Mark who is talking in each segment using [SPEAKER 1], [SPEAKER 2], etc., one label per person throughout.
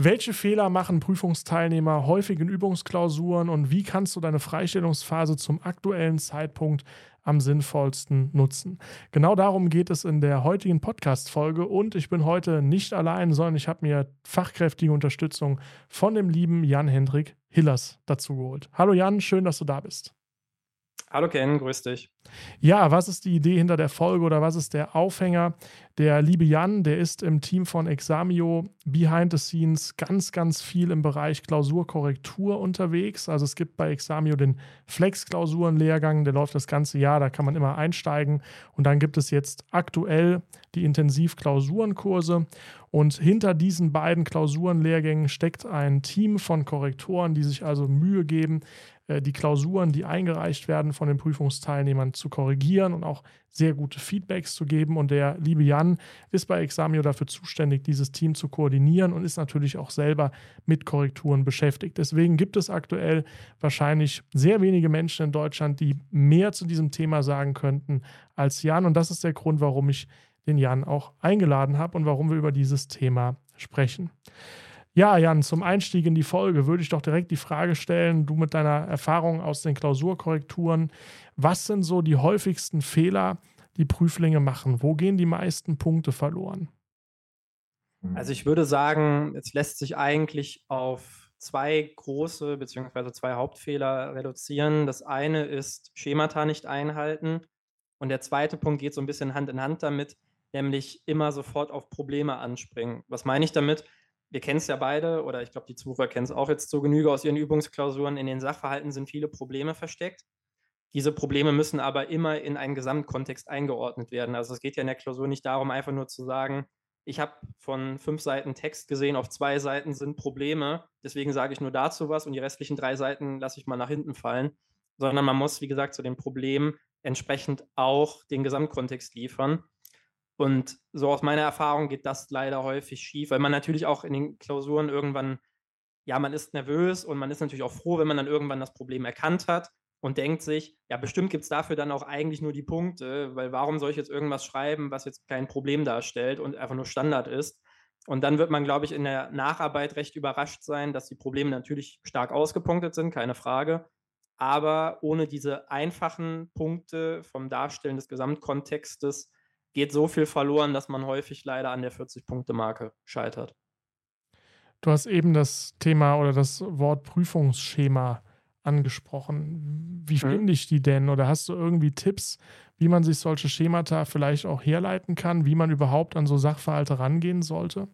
[SPEAKER 1] Welche Fehler machen Prüfungsteilnehmer häufig in Übungsklausuren und wie kannst du deine Freistellungsphase zum aktuellen Zeitpunkt am sinnvollsten nutzen? Genau darum geht es in der heutigen Podcast-Folge und ich bin heute nicht allein, sondern ich habe mir fachkräftige Unterstützung von dem lieben Jan-Hendrik Hillers dazu geholt. Hallo Jan, schön, dass du da bist.
[SPEAKER 2] Hallo Ken, grüß dich.
[SPEAKER 1] Ja, was ist die Idee hinter der Folge oder was ist der Aufhänger? Der liebe Jan, der ist im Team von Examio behind the scenes ganz, ganz viel im Bereich Klausurkorrektur unterwegs. Also es gibt bei Examio den Flex-Klausuren-Lehrgang, der läuft das ganze Jahr, da kann man immer einsteigen. Und dann gibt es jetzt aktuell die Intensiv-Klausurenkurse. Und hinter diesen beiden Klausurenlehrgängen steckt ein Team von Korrektoren, die sich also Mühe geben, die Klausuren, die eingereicht werden von den Prüfungsteilnehmern, zu korrigieren und auch sehr gute Feedbacks zu geben. Und der liebe Jan ist bei Examio dafür zuständig, dieses Team zu koordinieren und ist natürlich auch selber mit Korrekturen beschäftigt. Deswegen gibt es aktuell wahrscheinlich sehr wenige Menschen in Deutschland, die mehr zu diesem Thema sagen könnten als Jan. Und das ist der Grund, warum ich den Jan auch eingeladen habe und warum wir über dieses Thema sprechen. Ja, Jan, zum Einstieg in die Folge würde ich doch direkt die Frage stellen, du mit deiner Erfahrung aus den Klausurkorrekturen, was sind so die häufigsten Fehler, die Prüflinge machen? Wo gehen die meisten Punkte verloren?
[SPEAKER 2] Also ich würde sagen, es lässt sich eigentlich auf zwei große bzw. zwei Hauptfehler reduzieren. Das eine ist Schemata nicht einhalten und der zweite Punkt geht so ein bisschen Hand in Hand damit, nämlich immer sofort auf Probleme anspringen. Was meine ich damit? Wir kennen es ja beide, oder ich glaube, die Zuhörer kennen es auch jetzt zur Genüge aus ihren Übungsklausuren. In den Sachverhalten sind viele Probleme versteckt. Diese Probleme müssen aber immer in einen Gesamtkontext eingeordnet werden. Also es geht ja in der Klausur nicht darum, einfach nur zu sagen, ich habe von fünf Seiten Text gesehen, auf zwei Seiten sind Probleme, deswegen sage ich nur dazu was und die restlichen drei Seiten lasse ich mal nach hinten fallen, sondern man muss, wie gesagt, zu den Problemen entsprechend auch den Gesamtkontext liefern. Und so aus meiner Erfahrung geht das leider häufig schief, weil man natürlich auch in den Klausuren irgendwann, ja, man ist nervös und man ist natürlich auch froh, wenn man dann irgendwann das Problem erkannt hat und denkt sich, ja, bestimmt gibt es dafür dann auch eigentlich nur die Punkte, weil warum soll ich jetzt irgendwas schreiben, was jetzt kein Problem darstellt und einfach nur Standard ist? Und dann wird man, glaube ich, in der Nacharbeit recht überrascht sein, dass die Probleme natürlich stark ausgepunktet sind, keine Frage. Aber ohne diese einfachen Punkte vom Darstellen des Gesamtkontextes geht so viel verloren, dass man häufig leider an der 40-Punkte-Marke scheitert.
[SPEAKER 1] Du hast eben das Thema oder das Wort Prüfungsschema angesprochen. Wie mhm. finde ich die denn? Oder hast du irgendwie Tipps, wie man sich solche Schemata vielleicht auch herleiten kann, wie man überhaupt an so Sachverhalte rangehen sollte?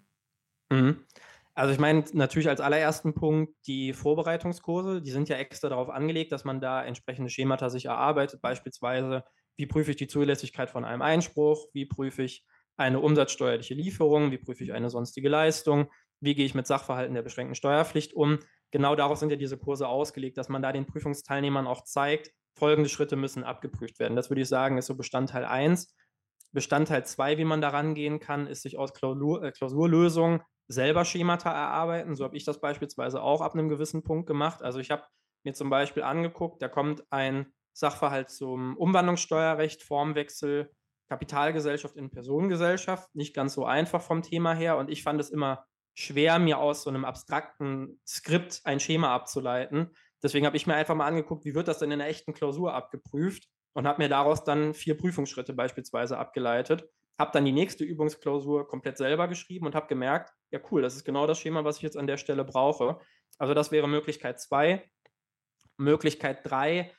[SPEAKER 2] Mhm. Also ich meine natürlich als allerersten Punkt die Vorbereitungskurse, die sind ja extra darauf angelegt, dass man da entsprechende Schemata sich erarbeitet, beispielsweise wie prüfe ich die Zulässigkeit von einem Einspruch? Wie prüfe ich eine umsatzsteuerliche Lieferung? Wie prüfe ich eine sonstige Leistung? Wie gehe ich mit Sachverhalten der beschränkten Steuerpflicht um? Genau darauf sind ja diese Kurse ausgelegt, dass man da den Prüfungsteilnehmern auch zeigt, folgende Schritte müssen abgeprüft werden. Das würde ich sagen, ist so Bestandteil 1. Bestandteil 2, wie man da rangehen kann, ist sich aus Klausur, äh, Klausurlösungen selber Schemata erarbeiten. So habe ich das beispielsweise auch ab einem gewissen Punkt gemacht. Also ich habe mir zum Beispiel angeguckt, da kommt ein Sachverhalt zum Umwandlungssteuerrecht, Formwechsel, Kapitalgesellschaft in Personengesellschaft. Nicht ganz so einfach vom Thema her. Und ich fand es immer schwer, mir aus so einem abstrakten Skript ein Schema abzuleiten. Deswegen habe ich mir einfach mal angeguckt, wie wird das denn in einer echten Klausur abgeprüft und habe mir daraus dann vier Prüfungsschritte beispielsweise abgeleitet. Habe dann die nächste Übungsklausur komplett selber geschrieben und habe gemerkt, ja cool, das ist genau das Schema, was ich jetzt an der Stelle brauche. Also das wäre Möglichkeit zwei. Möglichkeit drei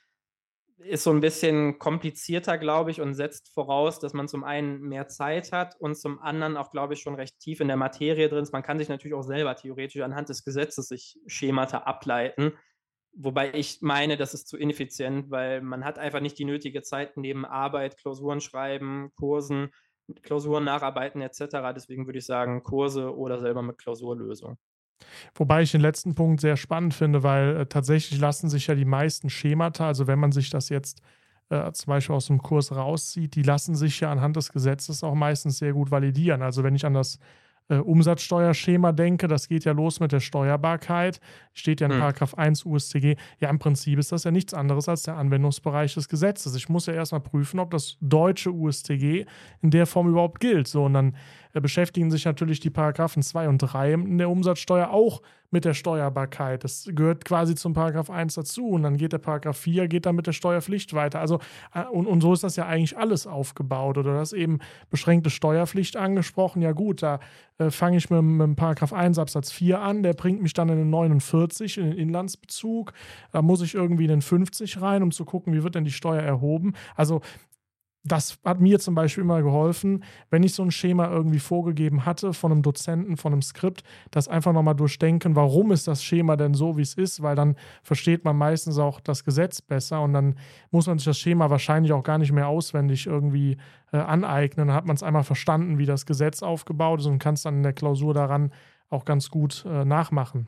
[SPEAKER 2] ist so ein bisschen komplizierter, glaube ich, und setzt voraus, dass man zum einen mehr Zeit hat und zum anderen auch, glaube ich, schon recht tief in der Materie drin ist. Man kann sich natürlich auch selber theoretisch anhand des Gesetzes sich Schemata ableiten. Wobei ich meine, das ist zu ineffizient, weil man hat einfach nicht die nötige Zeit neben Arbeit, Klausuren schreiben, Kursen, Klausuren nacharbeiten etc. Deswegen würde ich sagen, Kurse oder selber mit Klausurlösung.
[SPEAKER 1] Wobei ich den letzten Punkt sehr spannend finde, weil äh, tatsächlich lassen sich ja die meisten Schemata, also wenn man sich das jetzt äh, zum Beispiel aus dem Kurs rauszieht, die lassen sich ja anhand des Gesetzes auch meistens sehr gut validieren. Also wenn ich an das äh, Umsatzsteuerschema denke, das geht ja los mit der Steuerbarkeit, steht ja in hm. Paragraph 1 USTG. Ja, im Prinzip ist das ja nichts anderes als der Anwendungsbereich des Gesetzes. Ich muss ja erstmal prüfen, ob das deutsche USTG in der Form überhaupt gilt. So, und dann äh, beschäftigen sich natürlich die Paragraphen 2 und 3 in der Umsatzsteuer auch mit der Steuerbarkeit. Das gehört quasi zum Paragraph 1 dazu und dann geht der Paragraph 4 geht dann mit der Steuerpflicht weiter. Also äh, und, und so ist das ja eigentlich alles aufgebaut. Oder das eben beschränkte Steuerpflicht angesprochen. Ja gut, da äh, fange ich mit, mit dem Paragraph 1 Absatz 4 an, der bringt mich dann in den 49, in den Inlandsbezug. Da muss ich irgendwie in den 50 rein, um zu gucken, wie wird denn die Steuer erhoben. Also das hat mir zum Beispiel immer geholfen, wenn ich so ein Schema irgendwie vorgegeben hatte von einem Dozenten, von einem Skript, das einfach nochmal durchdenken, warum ist das Schema denn so, wie es ist, weil dann versteht man meistens auch das Gesetz besser und dann muss man sich das Schema wahrscheinlich auch gar nicht mehr auswendig irgendwie äh, aneignen. Dann hat man es einmal verstanden, wie das Gesetz aufgebaut ist und kann es dann in der Klausur daran auch ganz gut äh, nachmachen.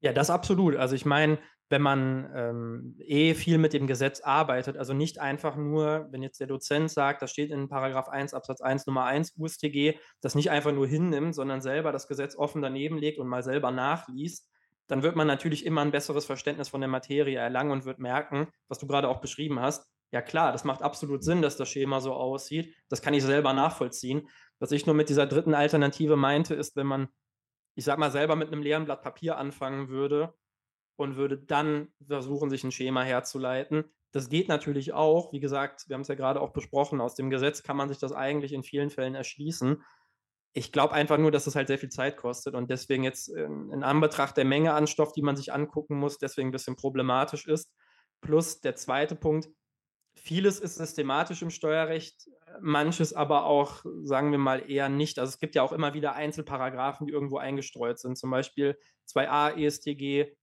[SPEAKER 2] Ja, das absolut. Also ich meine, wenn man ähm, eh viel mit dem Gesetz arbeitet, also nicht einfach nur, wenn jetzt der Dozent sagt, das steht in Paragraph 1 Absatz 1 Nummer 1 USTG, das nicht einfach nur hinnimmt, sondern selber das Gesetz offen daneben legt und mal selber nachliest, dann wird man natürlich immer ein besseres Verständnis von der Materie erlangen und wird merken, was du gerade auch beschrieben hast. Ja klar, das macht absolut Sinn, dass das Schema so aussieht. Das kann ich selber nachvollziehen. Was ich nur mit dieser dritten Alternative meinte, ist, wenn man, ich sag mal, selber mit einem leeren Blatt Papier anfangen würde und würde dann versuchen, sich ein Schema herzuleiten. Das geht natürlich auch. Wie gesagt, wir haben es ja gerade auch besprochen, aus dem Gesetz kann man sich das eigentlich in vielen Fällen erschließen. Ich glaube einfach nur, dass es halt sehr viel Zeit kostet und deswegen jetzt in Anbetracht der Menge an Stoff, die man sich angucken muss, deswegen ein bisschen problematisch ist. Plus der zweite Punkt, vieles ist systematisch im Steuerrecht, manches aber auch, sagen wir mal, eher nicht. Also es gibt ja auch immer wieder Einzelparagraphen, die irgendwo eingestreut sind. Zum Beispiel 2a ESTG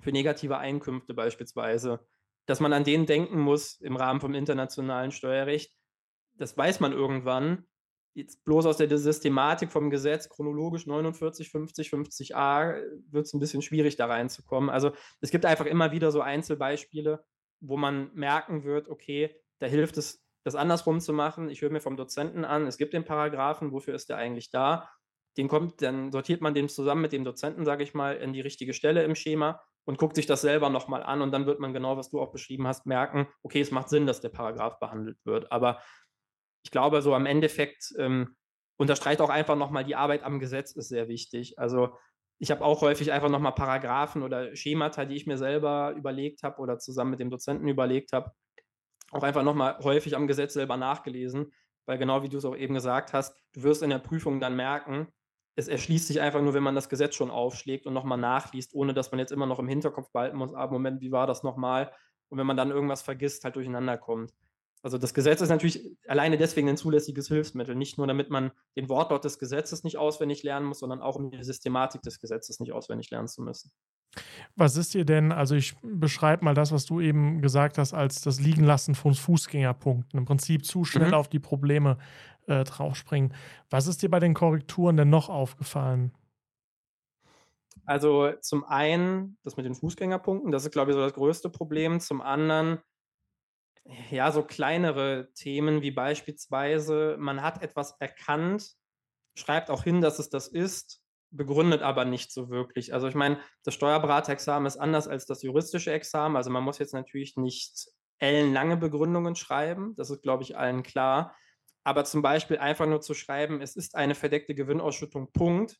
[SPEAKER 2] für negative Einkünfte beispielsweise, dass man an denen denken muss im Rahmen vom internationalen Steuerrecht. Das weiß man irgendwann. Jetzt bloß aus der Systematik vom Gesetz, chronologisch 49, 50, 50a, wird es ein bisschen schwierig, da reinzukommen. Also es gibt einfach immer wieder so Einzelbeispiele, wo man merken wird, okay, da hilft es, das andersrum zu machen. Ich höre mir vom Dozenten an, es gibt den Paragraphen, wofür ist der eigentlich da? Den kommt, dann sortiert man den zusammen mit dem Dozenten, sage ich mal, in die richtige Stelle im Schema und guckt sich das selber nochmal an und dann wird man genau, was du auch beschrieben hast, merken, okay, es macht Sinn, dass der Paragraph behandelt wird. Aber ich glaube, so am Endeffekt ähm, unterstreicht auch einfach nochmal, die Arbeit am Gesetz ist sehr wichtig. Also ich habe auch häufig einfach nochmal Paragraphen oder Schemata, die ich mir selber überlegt habe oder zusammen mit dem Dozenten überlegt habe, auch einfach nochmal häufig am Gesetz selber nachgelesen, weil genau wie du es auch eben gesagt hast, du wirst in der Prüfung dann merken, es erschließt sich einfach nur, wenn man das Gesetz schon aufschlägt und nochmal nachliest, ohne dass man jetzt immer noch im Hinterkopf behalten muss, ah, Moment, wie war das nochmal? Und wenn man dann irgendwas vergisst, halt durcheinander kommt. Also das Gesetz ist natürlich alleine deswegen ein zulässiges Hilfsmittel, nicht nur damit man den Wortlaut des Gesetzes nicht auswendig lernen muss, sondern auch um die Systematik des Gesetzes nicht auswendig lernen zu müssen.
[SPEAKER 1] Was ist dir denn, also ich beschreibe mal das, was du eben gesagt hast, als das Liegenlassen von Fußgängerpunkten. Im Prinzip zu schnell mhm. auf die Probleme äh, draufspringen. Was ist dir bei den Korrekturen denn noch aufgefallen?
[SPEAKER 2] Also zum einen das mit den Fußgängerpunkten, das ist, glaube ich, so das größte Problem. Zum anderen, ja, so kleinere Themen wie beispielsweise, man hat etwas erkannt, schreibt auch hin, dass es das ist, begründet aber nicht so wirklich. Also ich meine, das Steuerberaterexamen ist anders als das juristische Examen. Also man muss jetzt natürlich nicht ellenlange Begründungen schreiben. Das ist, glaube ich, allen klar. Aber zum Beispiel einfach nur zu schreiben, es ist eine verdeckte Gewinnausschüttung, Punkt,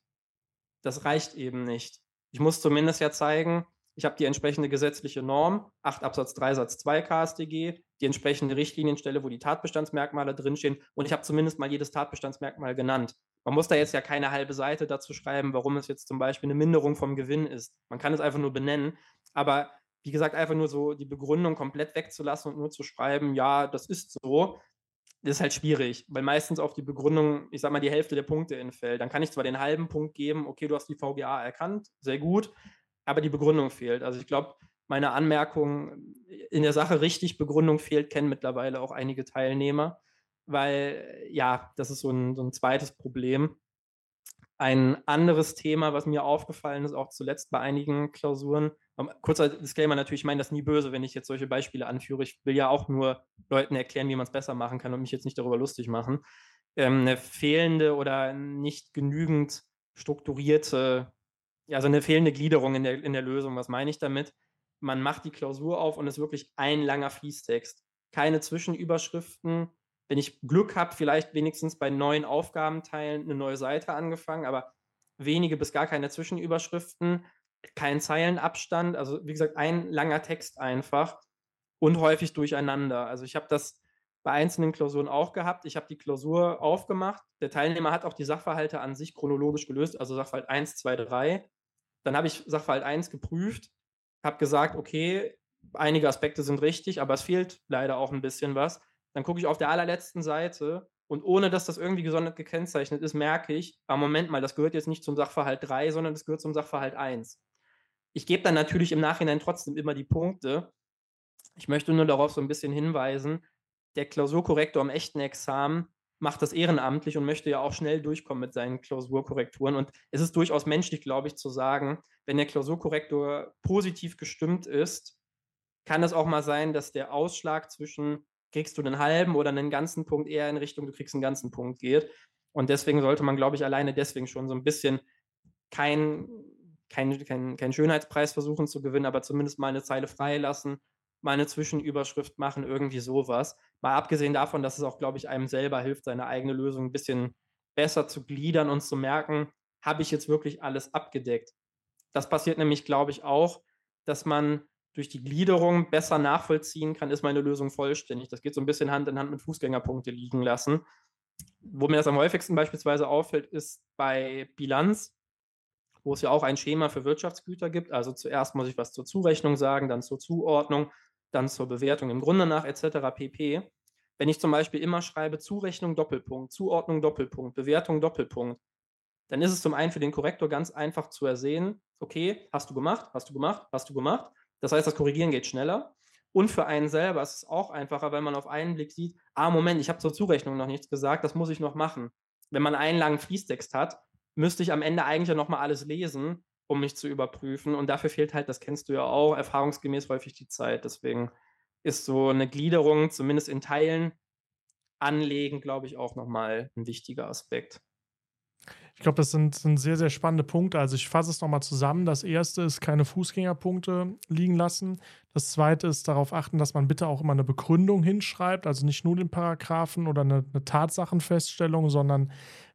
[SPEAKER 2] das reicht eben nicht. Ich muss zumindest ja zeigen, ich habe die entsprechende gesetzliche Norm, 8 Absatz 3 Satz 2 KStG, die entsprechende Richtlinienstelle, wo die Tatbestandsmerkmale drinstehen und ich habe zumindest mal jedes Tatbestandsmerkmal genannt. Man muss da jetzt ja keine halbe Seite dazu schreiben, warum es jetzt zum Beispiel eine Minderung vom Gewinn ist. Man kann es einfach nur benennen, aber wie gesagt, einfach nur so die Begründung komplett wegzulassen und nur zu schreiben, ja, das ist so, das ist halt schwierig, weil meistens auf die Begründung, ich sag mal, die Hälfte der Punkte entfällt. Dann kann ich zwar den halben Punkt geben, okay, du hast die VGA erkannt, sehr gut, aber die Begründung fehlt. Also ich glaube, meine Anmerkung in der Sache richtig, Begründung fehlt, kennen mittlerweile auch einige Teilnehmer, weil ja, das ist so ein, so ein zweites Problem. Ein anderes Thema, was mir aufgefallen ist, auch zuletzt bei einigen Klausuren, kurzer Disclaimer natürlich, ich meine das nie böse, wenn ich jetzt solche Beispiele anführe. Ich will ja auch nur Leuten erklären, wie man es besser machen kann und mich jetzt nicht darüber lustig machen. Ähm, eine fehlende oder nicht genügend strukturierte, also eine fehlende Gliederung in der, in der Lösung. Was meine ich damit? Man macht die Klausur auf und es ist wirklich ein langer Fließtext. Keine Zwischenüberschriften, wenn ich Glück habe, vielleicht wenigstens bei neuen Aufgabenteilen eine neue Seite angefangen, aber wenige bis gar keine Zwischenüberschriften, kein Zeilenabstand, also wie gesagt, ein langer Text einfach und häufig durcheinander. Also ich habe das bei einzelnen Klausuren auch gehabt. Ich habe die Klausur aufgemacht. Der Teilnehmer hat auch die Sachverhalte an sich chronologisch gelöst, also Sachverhalt 1, 2, 3. Dann habe ich Sachverhalt 1 geprüft, habe gesagt, okay, einige Aspekte sind richtig, aber es fehlt leider auch ein bisschen was. Dann gucke ich auf der allerletzten Seite und ohne dass das irgendwie gesondert gekennzeichnet ist, merke ich, ah, Moment mal, das gehört jetzt nicht zum Sachverhalt 3, sondern das gehört zum Sachverhalt 1. Ich gebe dann natürlich im Nachhinein trotzdem immer die Punkte. Ich möchte nur darauf so ein bisschen hinweisen, der Klausurkorrektor am echten Examen macht das ehrenamtlich und möchte ja auch schnell durchkommen mit seinen Klausurkorrekturen. Und es ist durchaus menschlich, glaube ich, zu sagen, wenn der Klausurkorrektor positiv gestimmt ist, kann es auch mal sein, dass der Ausschlag zwischen kriegst du einen halben oder einen ganzen Punkt eher in Richtung, du kriegst einen ganzen Punkt geht. Und deswegen sollte man, glaube ich, alleine deswegen schon so ein bisschen kein, kein, kein, kein Schönheitspreis versuchen zu gewinnen, aber zumindest mal eine Zeile freilassen mal eine Zwischenüberschrift machen, irgendwie sowas. Mal abgesehen davon, dass es auch, glaube ich, einem selber hilft, seine eigene Lösung ein bisschen besser zu gliedern und zu merken, habe ich jetzt wirklich alles abgedeckt. Das passiert nämlich, glaube ich, auch, dass man durch die Gliederung besser nachvollziehen kann, ist meine Lösung vollständig. Das geht so ein bisschen Hand in Hand mit Fußgängerpunkte liegen lassen. Wo mir das am häufigsten beispielsweise auffällt, ist bei Bilanz, wo es ja auch ein Schema für Wirtschaftsgüter gibt. Also zuerst muss ich was zur Zurechnung sagen, dann zur Zuordnung dann zur Bewertung im Grunde nach etc. pp. Wenn ich zum Beispiel immer schreibe Zurechnung Doppelpunkt, Zuordnung Doppelpunkt, Bewertung Doppelpunkt, dann ist es zum einen für den Korrektor ganz einfach zu ersehen, okay, hast du gemacht, hast du gemacht, hast du gemacht. Das heißt, das Korrigieren geht schneller. Und für einen selber ist es auch einfacher, weil man auf einen Blick sieht, ah, Moment, ich habe zur Zurechnung noch nichts gesagt, das muss ich noch machen. Wenn man einen langen Fließtext hat, müsste ich am Ende eigentlich ja nochmal alles lesen um mich zu überprüfen. Und dafür fehlt halt, das kennst du ja auch, erfahrungsgemäß häufig die Zeit. Deswegen ist so eine Gliederung, zumindest in Teilen, anlegen, glaube ich, auch nochmal ein wichtiger Aspekt.
[SPEAKER 1] Ich glaube, das sind, sind, sehr, sehr spannende Punkte. Also ich fasse es nochmal zusammen. Das erste ist keine Fußgängerpunkte liegen lassen. Das zweite ist darauf achten, dass man bitte auch immer eine Begründung hinschreibt, also nicht nur den Paragraphen oder eine, eine Tatsachenfeststellung, sondern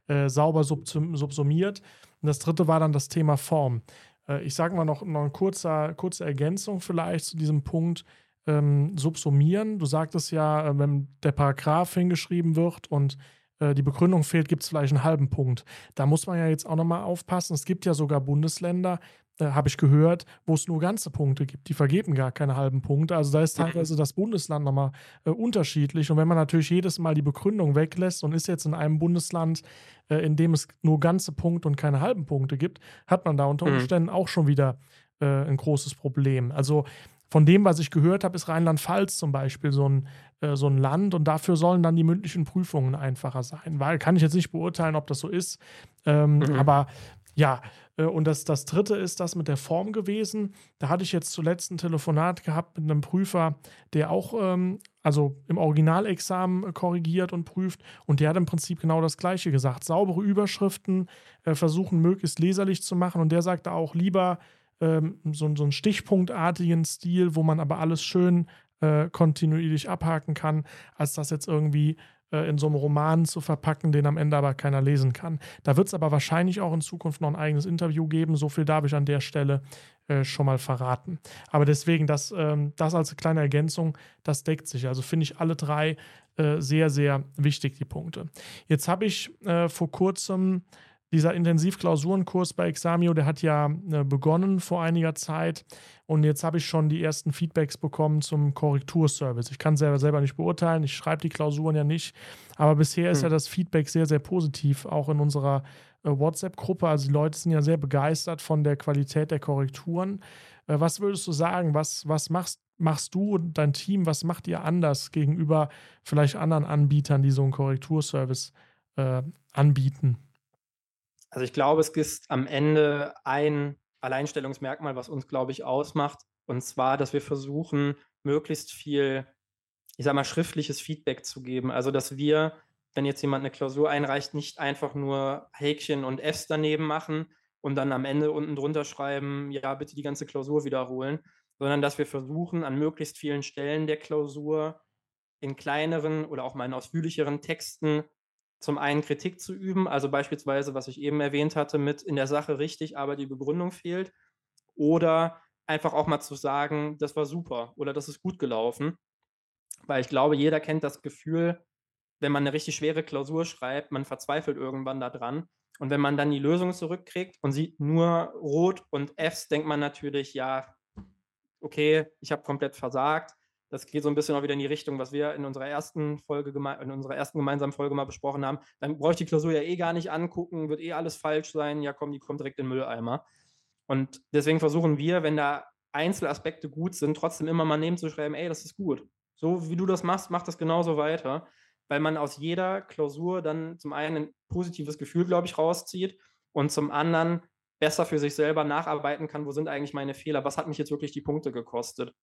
[SPEAKER 1] äh, sauber subsumiert. Und das dritte war dann das Thema Form. Äh, ich sage mal noch, noch eine kurze, kurze Ergänzung vielleicht zu diesem Punkt. Ähm, subsumieren. Du sagtest ja, äh, wenn der Paragraph hingeschrieben wird und äh, die Begründung fehlt, gibt es vielleicht einen halben Punkt. Da muss man ja jetzt auch nochmal aufpassen. Es gibt ja sogar Bundesländer, äh, habe ich gehört, wo es nur ganze Punkte gibt. Die vergeben gar keine halben Punkte. Also da ist teilweise das Bundesland nochmal äh, unterschiedlich. Und wenn man natürlich jedes Mal die Begründung weglässt und ist jetzt in einem Bundesland, äh, in dem es nur ganze Punkte und keine halben Punkte gibt, hat man da unter mhm. Umständen mhm. auch schon wieder äh, ein großes Problem. Also von dem, was ich gehört habe, ist Rheinland-Pfalz zum Beispiel so ein, äh, so ein Land und dafür sollen dann die mündlichen Prüfungen einfacher sein. Weil kann ich jetzt nicht beurteilen, ob das so ist. Ähm, mhm. Aber ja, und das, das dritte ist das mit der Form gewesen. Da hatte ich jetzt zuletzt ein Telefonat gehabt mit einem Prüfer, der auch ähm, also im Originalexamen korrigiert und prüft. Und der hat im Prinzip genau das Gleiche gesagt. Saubere Überschriften äh, versuchen möglichst leserlich zu machen. Und der sagte auch lieber ähm, so, so einen stichpunktartigen Stil, wo man aber alles schön äh, kontinuierlich abhaken kann, als das jetzt irgendwie äh, in so einem Roman zu verpacken, den am Ende aber keiner lesen kann. Da wird es aber wahrscheinlich auch in Zukunft noch ein eigenes Interview geben. So viel darf ich an der Stelle äh, schon mal verraten. Aber deswegen, das, ähm, das als kleine Ergänzung, das deckt sich. Also finde ich alle drei äh, sehr, sehr wichtig, die Punkte. Jetzt habe ich äh, vor kurzem dieser Intensivklausurenkurs bei Examio, der hat ja äh, begonnen vor einiger Zeit und jetzt habe ich schon die ersten Feedbacks bekommen zum Korrekturservice. Ich kann es selber, selber nicht beurteilen, ich schreibe die Klausuren ja nicht, aber bisher ist hm. ja das Feedback sehr, sehr positiv, auch in unserer äh, WhatsApp-Gruppe. Also die Leute sind ja sehr begeistert von der Qualität der Korrekturen. Äh, was würdest du sagen, was, was machst, machst du und dein Team, was macht ihr anders gegenüber vielleicht anderen Anbietern, die so einen Korrekturservice äh, anbieten?
[SPEAKER 2] Also ich glaube, es ist am Ende ein Alleinstellungsmerkmal, was uns, glaube ich, ausmacht. Und zwar, dass wir versuchen, möglichst viel, ich sage mal, schriftliches Feedback zu geben. Also, dass wir, wenn jetzt jemand eine Klausur einreicht, nicht einfach nur Häkchen und Fs daneben machen und dann am Ende unten drunter schreiben, ja, bitte die ganze Klausur wiederholen, sondern dass wir versuchen, an möglichst vielen Stellen der Klausur in kleineren oder auch mal in ausführlicheren Texten zum einen Kritik zu üben, also beispielsweise, was ich eben erwähnt hatte, mit in der Sache richtig, aber die Begründung fehlt. Oder einfach auch mal zu sagen, das war super oder das ist gut gelaufen. Weil ich glaube, jeder kennt das Gefühl, wenn man eine richtig schwere Klausur schreibt, man verzweifelt irgendwann daran. Und wenn man dann die Lösung zurückkriegt und sieht nur Rot und Fs, denkt man natürlich, ja, okay, ich habe komplett versagt. Das geht so ein bisschen auch wieder in die Richtung, was wir in unserer ersten Folge, in unserer ersten gemeinsamen Folge mal besprochen haben. Dann brauche ich die Klausur ja eh gar nicht angucken, wird eh alles falsch sein. Ja, komm, die kommt direkt in den Mülleimer. Und deswegen versuchen wir, wenn da Einzelaspekte gut sind, trotzdem immer mal nebenzuschreiben, ey, das ist gut. So wie du das machst, mach das genauso weiter, weil man aus jeder Klausur dann zum einen ein positives Gefühl, glaube ich, rauszieht und zum anderen besser für sich selber nacharbeiten kann, wo sind eigentlich meine Fehler, was hat mich jetzt wirklich die Punkte gekostet.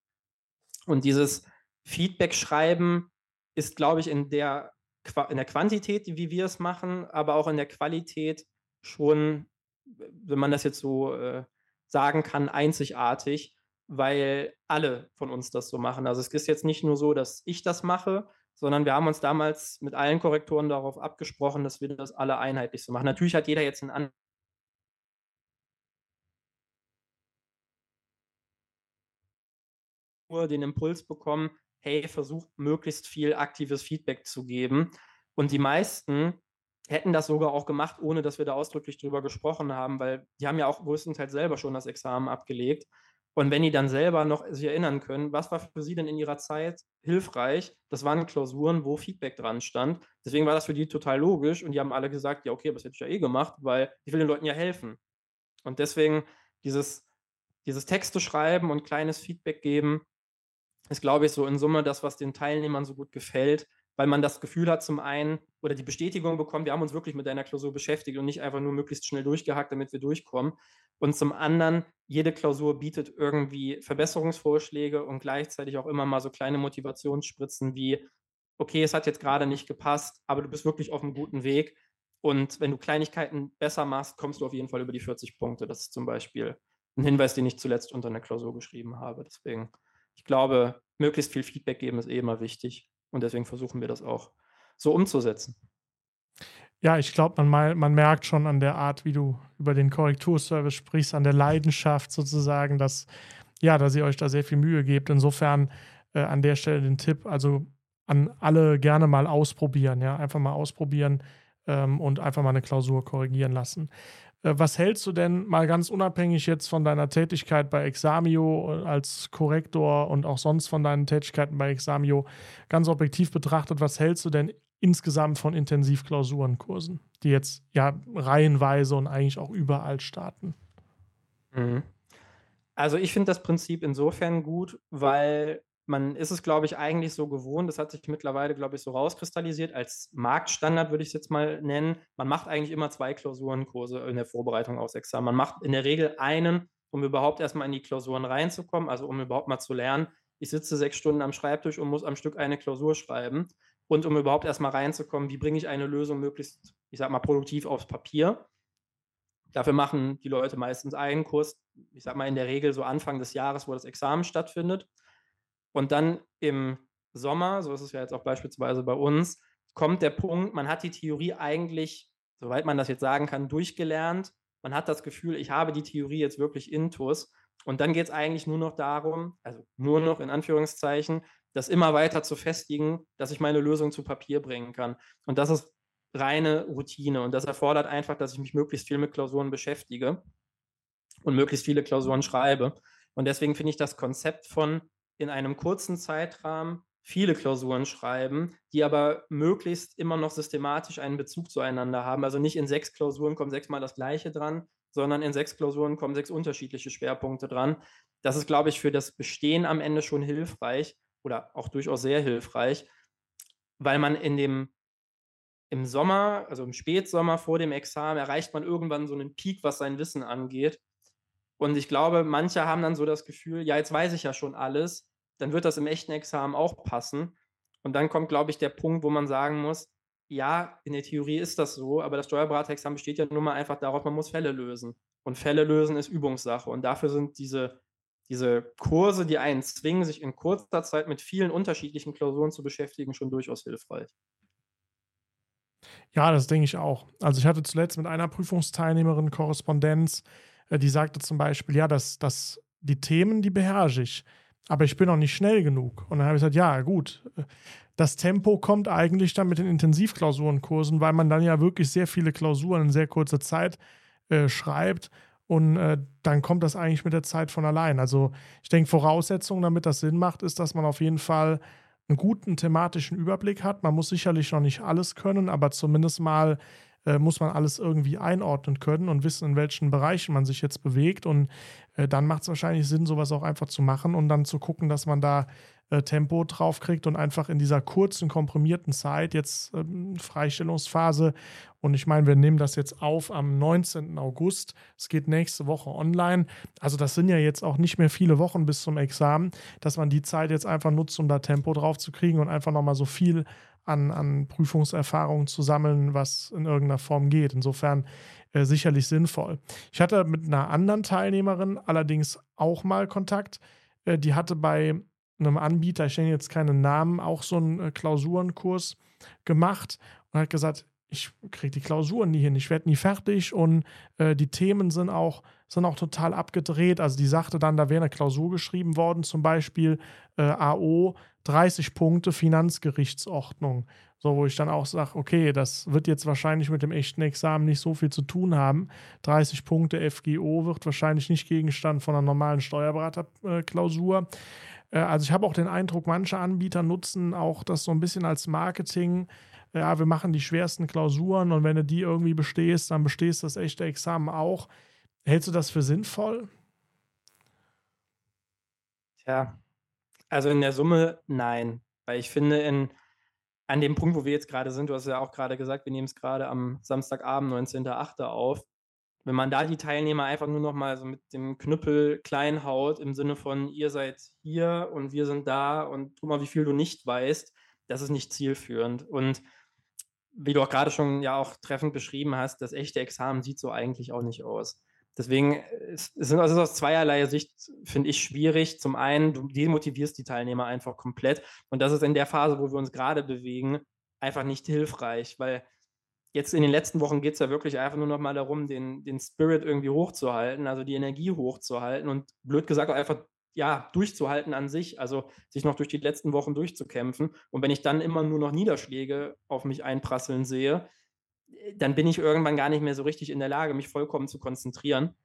[SPEAKER 2] Und dieses Feedback-Schreiben ist, glaube ich, in der, in der Quantität, wie wir es machen, aber auch in der Qualität schon, wenn man das jetzt so äh, sagen kann, einzigartig, weil alle von uns das so machen. Also es ist jetzt nicht nur so, dass ich das mache, sondern wir haben uns damals mit allen Korrektoren darauf abgesprochen, dass wir das alle einheitlich so machen. Natürlich hat jeder jetzt einen den Impuls bekommen, hey, versuch möglichst viel aktives Feedback zu geben. Und die meisten hätten das sogar auch gemacht, ohne dass wir da ausdrücklich drüber gesprochen haben, weil die haben ja auch größtenteils selber schon das Examen abgelegt. Und wenn die dann selber noch sich erinnern können, was war für sie denn in ihrer Zeit hilfreich? Das waren Klausuren, wo Feedback dran stand. Deswegen war das für die total logisch und die haben alle gesagt, ja, okay, das hätte ich ja eh gemacht, weil ich will den Leuten ja helfen. Und deswegen dieses, dieses Texte schreiben und kleines Feedback geben, ist, glaube ich, so in Summe das, was den Teilnehmern so gut gefällt, weil man das Gefühl hat, zum einen oder die Bestätigung bekommt, wir haben uns wirklich mit deiner Klausur beschäftigt und nicht einfach nur möglichst schnell durchgehackt, damit wir durchkommen. Und zum anderen, jede Klausur bietet irgendwie Verbesserungsvorschläge und gleichzeitig auch immer mal so kleine Motivationsspritzen wie, okay, es hat jetzt gerade nicht gepasst, aber du bist wirklich auf einem guten Weg. Und wenn du Kleinigkeiten besser machst, kommst du auf jeden Fall über die 40 Punkte. Das ist zum Beispiel ein Hinweis, den ich zuletzt unter einer Klausur geschrieben habe. Deswegen, ich glaube, möglichst viel Feedback geben ist eh immer wichtig. Und deswegen versuchen wir das auch so umzusetzen.
[SPEAKER 1] Ja, ich glaube, man, man merkt schon an der Art, wie du über den Korrekturservice sprichst, an der Leidenschaft sozusagen, dass, ja, dass ihr euch da sehr viel Mühe gebt. Insofern äh, an der Stelle den Tipp, also an alle gerne mal ausprobieren, ja, einfach mal ausprobieren ähm, und einfach mal eine Klausur korrigieren lassen. Äh, was hältst du denn mal ganz unabhängig jetzt von deiner Tätigkeit bei Examio äh, als Korrektor und auch sonst von deinen Tätigkeiten bei Examio ganz objektiv betrachtet, was hältst du denn insgesamt von Intensivklausurenkursen, die jetzt ja reihenweise und eigentlich auch überall starten?
[SPEAKER 2] Mhm. Also ich finde das Prinzip insofern gut, weil man ist es, glaube ich, eigentlich so gewohnt, das hat sich mittlerweile, glaube ich, so rauskristallisiert, als Marktstandard würde ich es jetzt mal nennen. Man macht eigentlich immer zwei Klausurenkurse in der Vorbereitung aufs Examen. Man macht in der Regel einen, um überhaupt erstmal in die Klausuren reinzukommen, also um überhaupt mal zu lernen. Ich sitze sechs Stunden am Schreibtisch und muss am Stück eine Klausur schreiben. Und um überhaupt erstmal reinzukommen, wie bringe ich eine Lösung möglichst, ich sag mal, produktiv aufs Papier. Dafür machen die Leute meistens einen Kurs, ich sag mal in der Regel so Anfang des Jahres, wo das Examen stattfindet. Und dann im Sommer, so ist es ja jetzt auch beispielsweise bei uns, kommt der Punkt, man hat die Theorie eigentlich, soweit man das jetzt sagen kann, durchgelernt. Man hat das Gefühl, ich habe die Theorie jetzt wirklich intus. Und dann geht es eigentlich nur noch darum, also nur noch in Anführungszeichen, das immer weiter zu festigen, dass ich meine Lösung zu Papier bringen kann. Und das ist reine Routine. Und das erfordert einfach, dass ich mich möglichst viel mit Klausuren beschäftige und möglichst viele Klausuren schreibe. Und deswegen finde ich das Konzept von in einem kurzen Zeitrahmen viele Klausuren schreiben, die aber möglichst immer noch systematisch einen Bezug zueinander haben. Also nicht in sechs Klausuren kommt sechsmal das gleiche dran, sondern in sechs Klausuren kommen sechs unterschiedliche Schwerpunkte dran. Das ist, glaube ich, für das Bestehen am Ende schon hilfreich oder auch durchaus sehr hilfreich, weil man in dem im Sommer, also im Spätsommer vor dem Examen, erreicht man irgendwann so einen Peak, was sein Wissen angeht. Und ich glaube, manche haben dann so das Gefühl, ja, jetzt weiß ich ja schon alles, dann wird das im echten Examen auch passen. Und dann kommt, glaube ich, der Punkt, wo man sagen muss, ja, in der Theorie ist das so, aber das Steuerberaterexamen besteht ja nun mal einfach darauf, man muss Fälle lösen. Und Fälle lösen ist Übungssache. Und dafür sind diese diese Kurse, die einen zwingen, sich in kurzer Zeit mit vielen unterschiedlichen Klausuren zu beschäftigen, schon durchaus hilfreich.
[SPEAKER 1] Ja, das denke ich auch. Also ich hatte zuletzt mit einer Prüfungsteilnehmerin Korrespondenz, die sagte zum Beispiel, ja, dass, dass die Themen, die beherrsche ich, aber ich bin noch nicht schnell genug. Und dann habe ich gesagt, ja, gut, das Tempo kommt eigentlich dann mit den Intensivklausurenkursen, weil man dann ja wirklich sehr viele Klausuren in sehr kurzer Zeit äh, schreibt. Und äh, dann kommt das eigentlich mit der Zeit von allein. Also ich denke, Voraussetzung, damit das Sinn macht, ist, dass man auf jeden Fall einen guten thematischen Überblick hat. Man muss sicherlich noch nicht alles können, aber zumindest mal äh, muss man alles irgendwie einordnen können und wissen, in welchen Bereichen man sich jetzt bewegt. Und äh, dann macht es wahrscheinlich Sinn, sowas auch einfach zu machen und dann zu gucken, dass man da äh, Tempo drauf kriegt und einfach in dieser kurzen, komprimierten Zeit, jetzt ähm, Freistellungsphase. Und ich meine, wir nehmen das jetzt auf am 19. August. Es geht nächste Woche online. Also, das sind ja jetzt auch nicht mehr viele Wochen bis zum Examen, dass man die Zeit jetzt einfach nutzt, um da Tempo drauf zu kriegen und einfach nochmal so viel an, an Prüfungserfahrungen zu sammeln, was in irgendeiner Form geht. Insofern äh, sicherlich sinnvoll. Ich hatte mit einer anderen Teilnehmerin allerdings auch mal Kontakt. Äh, die hatte bei einem Anbieter, ich nenne jetzt keinen Namen, auch so einen äh, Klausurenkurs gemacht und hat gesagt, ich kriege die Klausuren nie hin, ich werde nie fertig und äh, die Themen sind auch, sind auch total abgedreht. Also die sagte dann, da wäre eine Klausur geschrieben worden, zum Beispiel äh, AO 30 Punkte Finanzgerichtsordnung. So, wo ich dann auch sage, okay, das wird jetzt wahrscheinlich mit dem echten Examen nicht so viel zu tun haben. 30 Punkte FGO wird wahrscheinlich nicht Gegenstand von einer normalen Steuerberaterklausur. Äh, also ich habe auch den Eindruck, manche Anbieter nutzen auch das so ein bisschen als Marketing ja, wir machen die schwersten Klausuren und wenn du die irgendwie bestehst, dann bestehst das echte Examen auch. Hältst du das für sinnvoll?
[SPEAKER 2] Tja, also in der Summe nein. Weil ich finde, in, an dem Punkt, wo wir jetzt gerade sind, du hast ja auch gerade gesagt, wir nehmen es gerade am Samstagabend, 19.08. auf. Wenn man da die Teilnehmer einfach nur noch mal so mit dem Knüppel klein haut, im Sinne von, ihr seid hier und wir sind da und guck mal, wie viel du nicht weißt, das ist nicht zielführend. Und wie du auch gerade schon ja auch treffend beschrieben hast, das echte Examen sieht so eigentlich auch nicht aus. Deswegen ist es ist aus zweierlei Sicht, finde ich, schwierig. Zum einen, du demotivierst die Teilnehmer einfach komplett. Und das ist in der Phase, wo wir uns gerade bewegen, einfach nicht hilfreich, weil jetzt in den letzten Wochen geht es ja wirklich einfach nur noch mal darum, den, den Spirit irgendwie hochzuhalten, also die Energie hochzuhalten und blöd gesagt einfach ja, durchzuhalten an sich, also sich noch durch die letzten Wochen durchzukämpfen. Und wenn ich dann immer nur noch Niederschläge auf mich einprasseln sehe, äh, dann bin ich irgendwann gar nicht mehr so richtig in der Lage, mich vollkommen zu konzentrieren.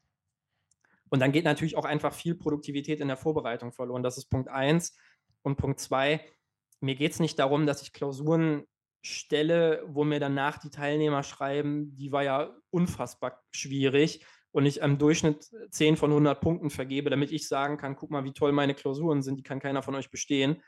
[SPEAKER 2] Und dann geht natürlich auch einfach viel Produktivität in der Vorbereitung verloren. Das ist Punkt eins. Und Punkt zwei, mir geht es nicht darum, dass ich Klausuren stelle, wo mir danach die Teilnehmer schreiben, die war ja unfassbar schwierig und ich im Durchschnitt 10 von 100 Punkten vergebe, damit ich sagen kann, guck mal, wie toll meine Klausuren sind, die kann keiner von euch bestehen.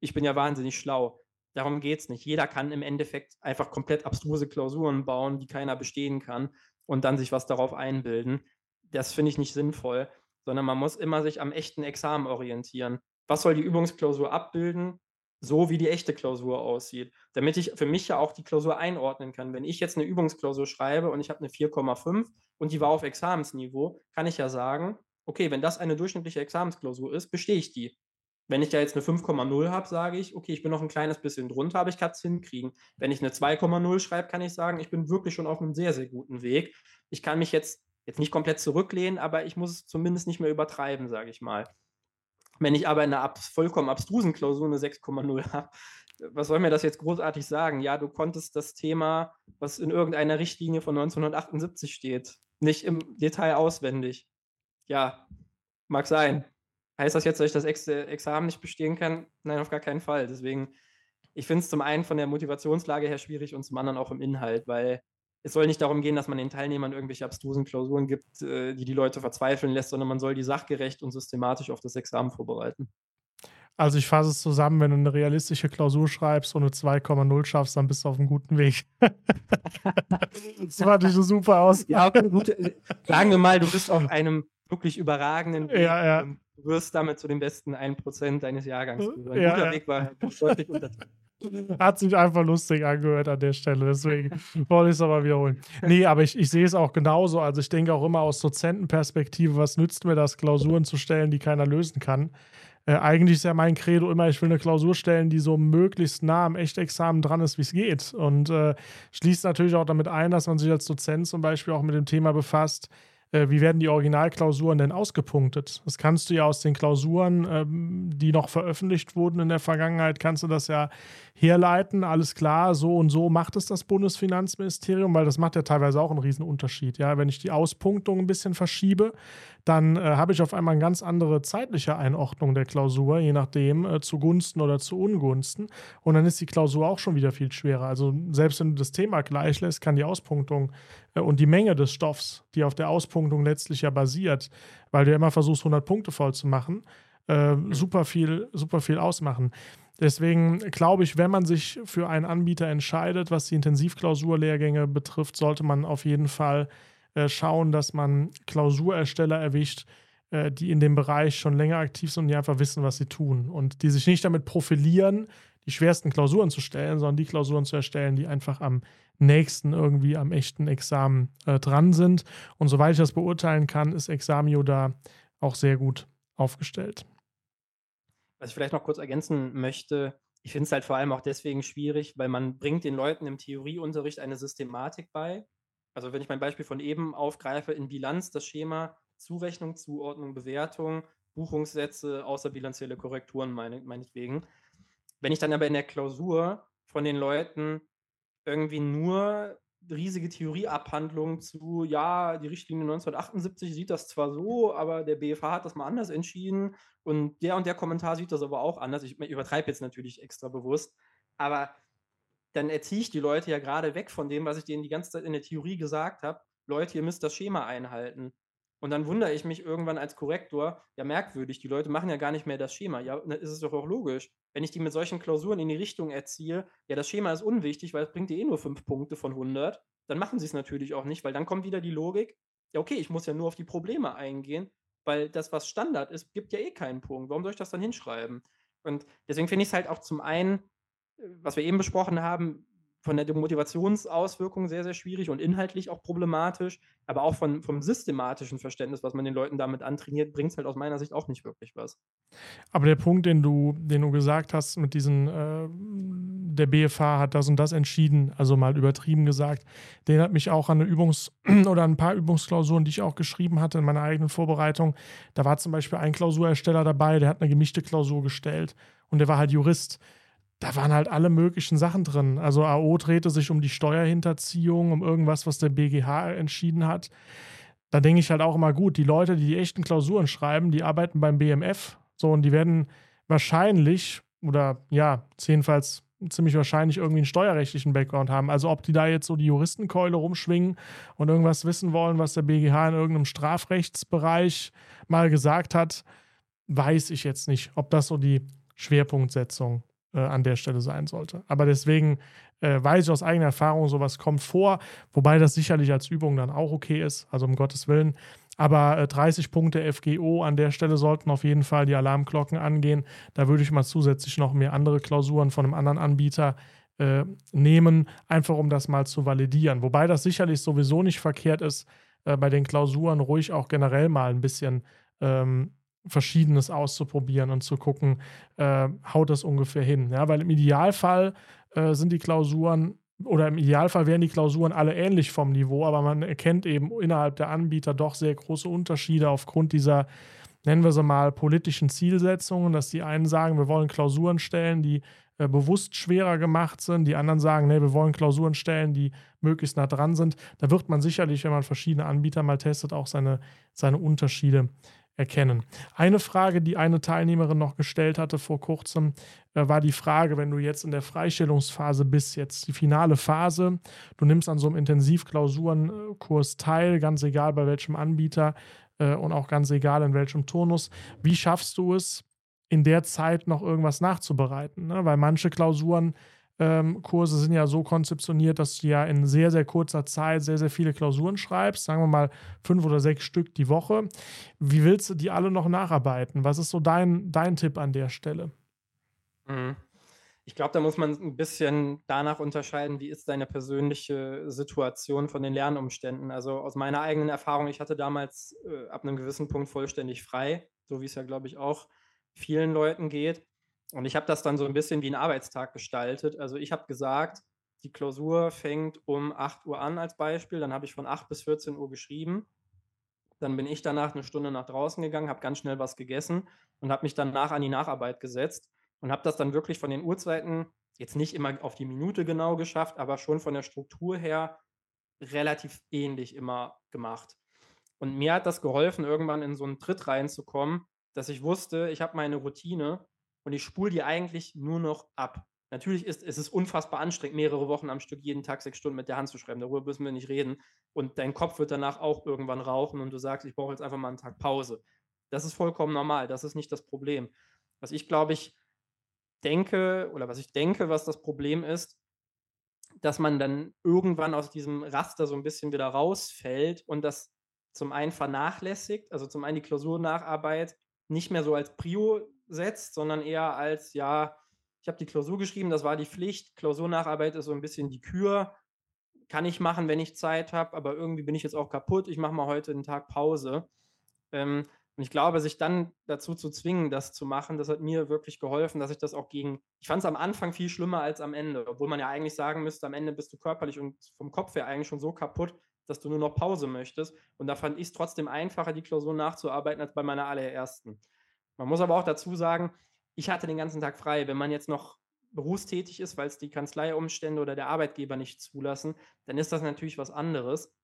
[SPEAKER 2] Ich bin ja wahnsinnig schlau. Darum geht es nicht. Jeder kann im Endeffekt einfach komplett abstruse Klausuren bauen, die keiner bestehen kann und dann sich was darauf einbilden. Das finde ich nicht sinnvoll, sondern man muss immer sich am echten Examen orientieren. Was soll die Übungsklausur abbilden? so wie die echte Klausur aussieht, damit ich für mich ja auch die Klausur einordnen kann. Wenn ich jetzt eine Übungsklausur schreibe und ich habe eine 4,5 und die war auf Examensniveau, kann ich ja sagen, okay, wenn das eine durchschnittliche Examensklausur ist, bestehe ich die. Wenn ich da jetzt eine 5,0 habe, sage ich, okay, ich bin noch ein kleines bisschen drunter, aber ich kann es hinkriegen. Wenn ich eine 2,0 schreibe, kann ich sagen, ich bin wirklich schon auf einem sehr, sehr guten Weg. Ich kann mich jetzt, jetzt nicht komplett zurücklehnen, aber ich muss es zumindest nicht mehr übertreiben, sage ich mal. Wenn ich aber in einer ab, vollkommen abstrusen Klausur eine 6,0 habe, was soll mir das jetzt großartig sagen? Ja, du konntest das Thema, was in irgendeiner Richtlinie von 1978 steht, nicht im Detail auswendig. Ja, mag sein. Heißt das jetzt, dass ich das Ex Examen nicht bestehen kann? Nein, auf gar keinen Fall. Deswegen, ich finde es zum einen von der Motivationslage her schwierig und zum anderen auch im Inhalt, weil es soll nicht darum gehen, dass man den Teilnehmern irgendwelche abstrusen Klausuren gibt, äh, die die Leute verzweifeln lässt, sondern man soll die sachgerecht und systematisch auf das Examen vorbereiten.
[SPEAKER 1] Also ich fasse es zusammen, wenn du eine realistische Klausur schreibst und eine 2,0 schaffst, dann bist du auf einem guten Weg. das fand ich so super aus.
[SPEAKER 2] Ja, okay, gut. Sagen wir mal, du bist auf einem wirklich überragenden
[SPEAKER 1] Weg. Ja, ja.
[SPEAKER 2] Du wirst damit zu den besten 1% deines Jahrgangs. Ein ja, guter ja. Weg war deutlich unter.
[SPEAKER 1] Hat sich einfach lustig angehört an der Stelle, deswegen wollte ich es aber wiederholen. Nee, aber ich, ich sehe es auch genauso. Also ich denke auch immer aus Dozentenperspektive, was nützt mir das, Klausuren zu stellen, die keiner lösen kann. Äh, eigentlich ist ja mein Credo immer, ich will eine Klausur stellen, die so möglichst nah am Echtexamen dran ist, wie es geht. Und äh, schließt natürlich auch damit ein, dass man sich als Dozent zum Beispiel auch mit dem Thema befasst, äh, wie werden die Originalklausuren denn ausgepunktet? Das kannst du ja aus den Klausuren, ähm, die noch veröffentlicht wurden in der Vergangenheit, kannst du das ja herleiten. Alles klar, so und so macht es das Bundesfinanzministerium, weil das macht ja teilweise auch einen riesen Unterschied. Ja, wenn ich die Auspunktung ein bisschen verschiebe, dann äh, habe ich auf einmal eine ganz andere zeitliche Einordnung der Klausur, je nachdem, äh, zugunsten oder zu Ungunsten. Und dann ist die Klausur auch schon wieder viel schwerer. Also selbst wenn du das Thema gleich lässt, kann die Auspunktung und die Menge des Stoffs, die auf der Auspunktung letztlich ja basiert, weil du ja immer versuchst, 100 Punkte voll zu machen, äh, super, viel, super viel ausmachen. Deswegen glaube ich, wenn man sich für einen Anbieter entscheidet, was die Intensivklausurlehrgänge betrifft, sollte man auf jeden Fall äh, schauen, dass man Klausurersteller erwischt, äh, die in dem Bereich schon länger aktiv sind und die einfach wissen, was sie tun und die sich nicht damit profilieren, die schwersten Klausuren zu stellen, sondern die Klausuren zu erstellen, die einfach am nächsten irgendwie am echten Examen äh, dran sind. Und soweit ich das beurteilen kann, ist Examio da auch sehr gut aufgestellt.
[SPEAKER 2] Was ich vielleicht noch kurz ergänzen möchte, ich finde es halt vor allem auch deswegen schwierig, weil man bringt den Leuten im Theorieunterricht eine Systematik bei, also wenn ich mein Beispiel von eben aufgreife, in Bilanz das Schema Zurechnung, Zuordnung, Bewertung, Buchungssätze, außerbilanzielle Korrekturen meine, meinetwegen. Wenn ich dann aber in der Klausur von den Leuten irgendwie nur riesige Theorieabhandlungen zu, ja, die Richtlinie 1978 sieht das zwar so, aber der BFH hat das mal anders entschieden und der und der Kommentar sieht das aber auch anders. Ich übertreibe jetzt natürlich extra bewusst, aber dann erziehe ich die Leute ja gerade weg von dem, was ich denen die ganze Zeit in der Theorie gesagt habe. Leute, ihr müsst das Schema einhalten. Und dann wundere ich mich irgendwann als Korrektor, ja merkwürdig, die Leute machen ja gar nicht mehr das Schema. Ja, dann ist es doch auch logisch. Wenn ich die mit solchen Klausuren in die Richtung erziehe, ja, das Schema ist unwichtig, weil es bringt dir eh nur fünf Punkte von 100, dann machen sie es natürlich auch nicht, weil dann kommt wieder die Logik, ja, okay, ich muss ja nur auf die Probleme eingehen, weil das, was Standard ist, gibt ja eh keinen Punkt. Warum soll ich das dann hinschreiben? Und deswegen finde ich es halt auch zum einen was wir eben besprochen haben, von der Motivationsauswirkung sehr, sehr schwierig und inhaltlich auch problematisch, aber auch von, vom systematischen Verständnis, was man den Leuten damit antrainiert, bringt es halt aus meiner Sicht auch nicht wirklich was.
[SPEAKER 1] Aber der Punkt, den du, den du gesagt hast, mit diesen, äh, der BFH hat das und das entschieden, also mal übertrieben gesagt, den hat mich auch an eine Übungs- oder ein paar Übungsklausuren, die ich auch geschrieben hatte in meiner eigenen Vorbereitung. Da war zum Beispiel ein Klausurersteller dabei, der hat eine gemischte Klausur gestellt und der war halt Jurist da waren halt alle möglichen Sachen drin. Also AO drehte sich um die Steuerhinterziehung, um irgendwas, was der BGH entschieden hat. Da denke ich halt auch immer gut, die Leute, die die echten Klausuren schreiben, die arbeiten beim BMF. So, und die werden wahrscheinlich oder ja, jedenfalls ziemlich wahrscheinlich irgendwie einen steuerrechtlichen Background haben. Also ob die da jetzt so die Juristenkeule rumschwingen und irgendwas wissen wollen, was der BGH in irgendeinem Strafrechtsbereich mal gesagt hat, weiß ich jetzt nicht, ob das so die Schwerpunktsetzung äh, an der Stelle sein sollte. Aber deswegen äh, weiß ich aus eigener Erfahrung, sowas kommt vor, wobei das sicherlich als Übung dann auch okay ist, also um Gottes Willen. Aber äh, 30 Punkte FGO an der Stelle sollten auf jeden Fall die Alarmglocken angehen. Da würde ich mal zusätzlich noch mehr andere Klausuren von einem anderen Anbieter äh, nehmen, einfach um das mal zu validieren. Wobei das sicherlich sowieso nicht verkehrt ist, äh, bei den Klausuren ruhig auch generell mal ein bisschen ähm, Verschiedenes auszuprobieren und zu gucken, äh, haut das ungefähr hin. Ja, weil im Idealfall äh, sind die Klausuren oder im Idealfall wären die Klausuren alle ähnlich vom Niveau, aber man erkennt eben innerhalb der Anbieter doch sehr große Unterschiede aufgrund dieser, nennen wir sie mal, politischen Zielsetzungen, dass die einen sagen, wir wollen Klausuren stellen, die äh, bewusst schwerer gemacht sind, die anderen sagen, nee, wir wollen Klausuren stellen, die möglichst nah dran sind. Da wird man sicherlich, wenn man verschiedene Anbieter mal testet, auch seine, seine Unterschiede erkennen. Eine Frage, die eine Teilnehmerin noch gestellt hatte vor kurzem, äh, war die Frage, wenn du jetzt in der Freistellungsphase bist, jetzt die finale Phase, du nimmst an so einem Intensivklausurenkurs teil, ganz egal bei welchem Anbieter äh, und auch ganz egal in welchem Turnus, wie schaffst du es, in der Zeit noch irgendwas nachzubereiten? Ne? Weil manche Klausuren ähm, Kurse sind ja so konzeptioniert, dass du ja in sehr, sehr kurzer Zeit sehr, sehr viele Klausuren schreibst, sagen wir mal fünf oder sechs Stück die Woche. Wie willst du die alle noch nacharbeiten? Was ist so dein, dein Tipp an der Stelle?
[SPEAKER 2] Mhm. Ich glaube, da muss man ein bisschen danach unterscheiden, wie ist deine persönliche Situation von den Lernumständen. Also aus meiner eigenen Erfahrung, ich hatte damals äh, ab einem gewissen Punkt vollständig frei, so wie es ja, glaube ich, auch vielen Leuten geht. Und ich habe das dann so ein bisschen wie einen Arbeitstag gestaltet. Also ich habe gesagt, die Klausur fängt um 8 Uhr an als Beispiel, dann habe ich von 8 bis 14 Uhr geschrieben. Dann bin ich danach eine Stunde nach draußen gegangen, habe ganz schnell was gegessen und habe mich danach an die Nacharbeit gesetzt und habe das dann wirklich von den Uhrzeiten jetzt nicht immer auf die Minute genau geschafft, aber schon von der Struktur her relativ ähnlich immer gemacht. Und mir hat das geholfen, irgendwann in so einen Tritt reinzukommen, dass ich wusste, ich habe meine Routine und ich spule die eigentlich nur noch ab. Natürlich ist es ist unfassbar anstrengend, mehrere Wochen am Stück jeden Tag sechs Stunden mit der Hand zu schreiben. Darüber müssen wir nicht reden. Und dein Kopf wird danach auch irgendwann rauchen und du sagst, ich brauche jetzt einfach mal einen Tag Pause. Das ist vollkommen normal. Das ist nicht das Problem. Was ich glaube ich denke oder was ich denke, was das Problem ist, dass man dann irgendwann aus diesem Raster so ein bisschen wieder rausfällt und das zum einen vernachlässigt, also zum einen die Klausurnacharbeit nicht mehr so als Prio setzt, sondern eher als, ja, ich habe die Klausur geschrieben, das war die Pflicht. Klausurnacharbeit ist so ein bisschen die Kür. Kann ich machen, wenn ich Zeit habe, aber irgendwie bin ich jetzt auch kaputt. Ich mache mal heute einen Tag Pause. Ähm, und ich glaube, sich dann dazu zu zwingen, das zu machen, das hat mir wirklich geholfen, dass ich das auch gegen. Ich fand es am Anfang viel schlimmer als am Ende, obwohl man ja eigentlich sagen müsste, am Ende bist du körperlich und vom Kopf her eigentlich schon so kaputt, dass du nur noch Pause möchtest. Und da fand ich es trotzdem einfacher, die Klausur nachzuarbeiten, als bei meiner allerersten. Man muss aber auch dazu sagen, ich hatte den ganzen Tag frei. Wenn man jetzt noch berufstätig ist, weil es die Kanzleiumstände oder der Arbeitgeber nicht zulassen, dann ist das natürlich was anderes.